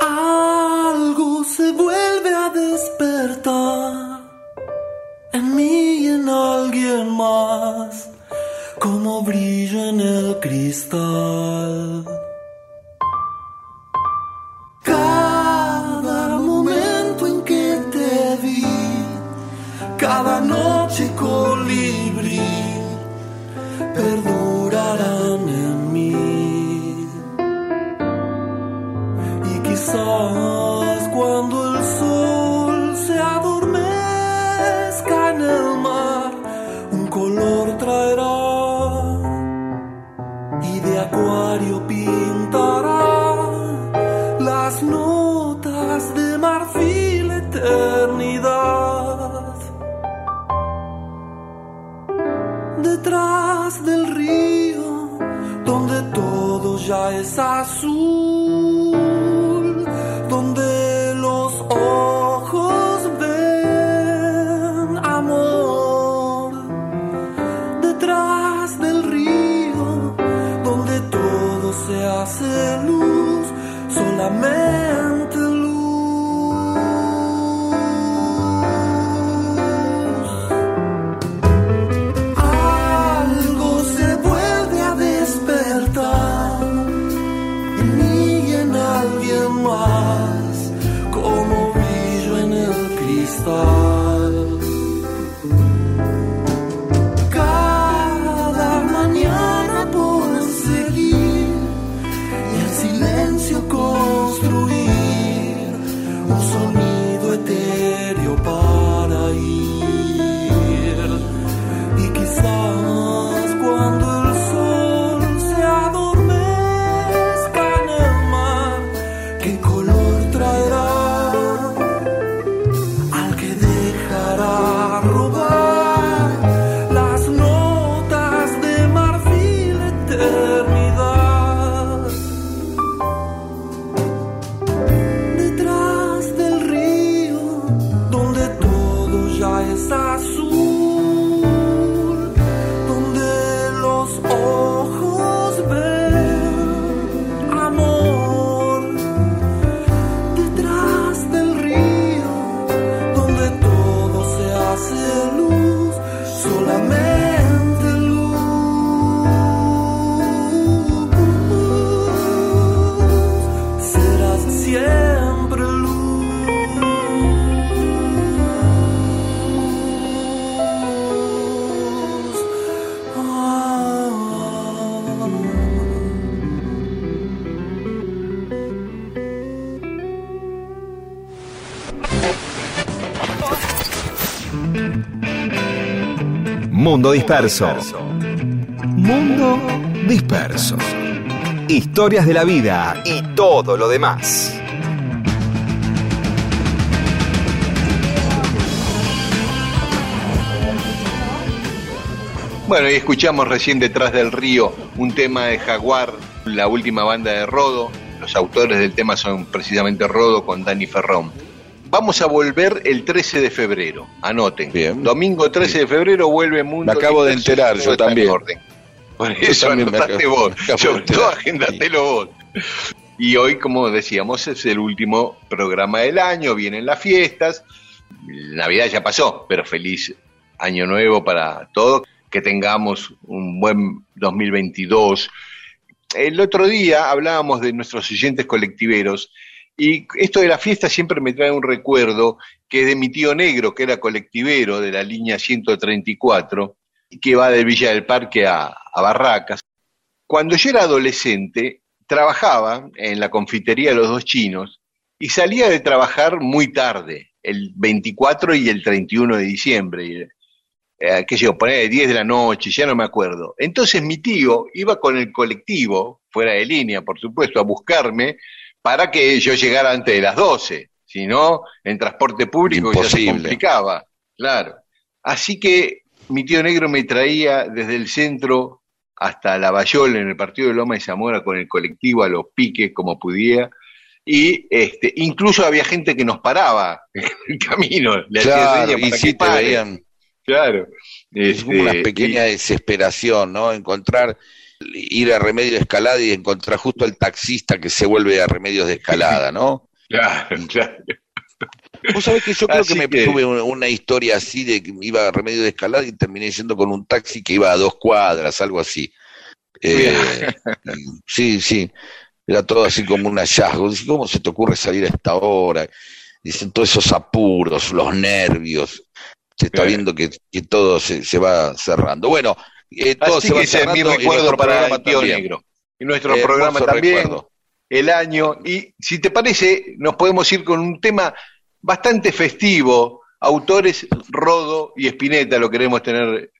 Algo se vuelve a despertar en mí y en alguien más, como brillo en el cristal. Cada momento en que te vi, cada noche colibrí, perdurarán en mí. Y quizás Detrás del río, donde todo ya es azul, Disperso. Mundo Disperso. Historias de la vida y todo lo demás. Bueno, y escuchamos recién detrás del río un tema de Jaguar, la última banda de Rodo. Los autores del tema son precisamente Rodo con Dani Ferrón. Vamos a volver el 13 de febrero, anoten. Bien. Domingo 13 de febrero vuelve Mundo. Me acabo de enterar, yo en también. orden. Por eso acabo- vos, sobre todo agendatelo vos. Y hoy, como decíamos, es el último programa del año, vienen las fiestas, Navidad ya pasó, pero feliz año nuevo para todos, que tengamos un buen 2022. El otro día hablábamos de nuestros oyentes colectiveros y esto de la fiesta siempre me trae un recuerdo que es de mi tío negro, que era colectivero de la línea 134, y que va de Villa del Parque a, Barracas. Cuando yo era adolescente, trabajaba en la confitería de los dos chinos y salía de trabajar muy tarde, el 24 y el 31 de diciembre. eh, qué sé yo, poner 10 de la noche, ya no me acuerdo. Entonces mi tío iba con el colectivo, fuera de línea, por supuesto, a buscarme para que yo llegara antes de las 12. Si no, en transporte público ya se complicaba. Claro. Así que mi tío negro me traía desde el centro hasta la Bayola en el partido de Loma y Zamora con el colectivo a los piques como pudiera. Y este, incluso había gente que nos paraba en el camino. Le hacía Claro, señas y para sí que te pare. veían. Claro. Es una Este, pequeña desesperación, ¿no? Encontrar, ir a Remedio de Escalada y encontrar justo al taxista que se vuelve a Remedios de Escalada, ¿no? claro, claro. Vos sabés que yo creo Así que me tuve una, historia así de que iba a Remedio de Escalada y terminé yendo con un taxi que iba a dos cuadras, algo así. Eh, sí, sí, era todo así como un hallazgo. Dice, ¿Cómo se te ocurre salir a esta hora? Dicen todos esos apuros, los nervios. Se está viendo que, que todo se, se va cerrando. Bueno, eh, todo Así se que va ese es mi recuerdo nuestro para programa el tío también. negro. Y nuestro Hermoso programa también, recuerdo. el año. Y si te parece, nos podemos ir con un tema bastante festivo. Autores Rodo y Espineta, lo queremos tener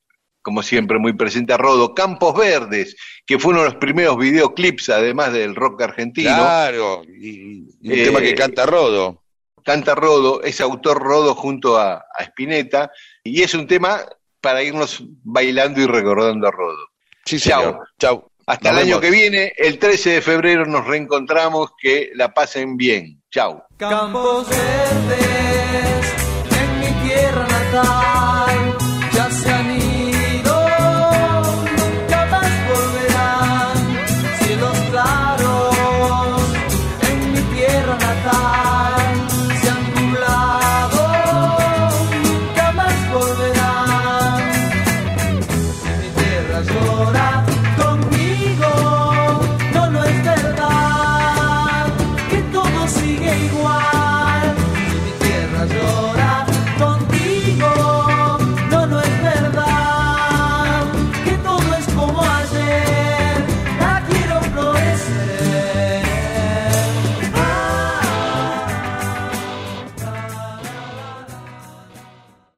como siempre muy presente a Rodo. Campos Verdes, que fue uno de los primeros videoclips, además del rock argentino. Claro, y, y un Eh, tema que canta Rodo. Canta Rodo, es autor Rodo junto a, a Spinetta, y es un tema para irnos bailando y recordando a Rodo. Sí. Chau. Hasta Nos el año que viene, el 13 de febrero, nos reencontramos. Que la pasen bien. Chau. Campos verdes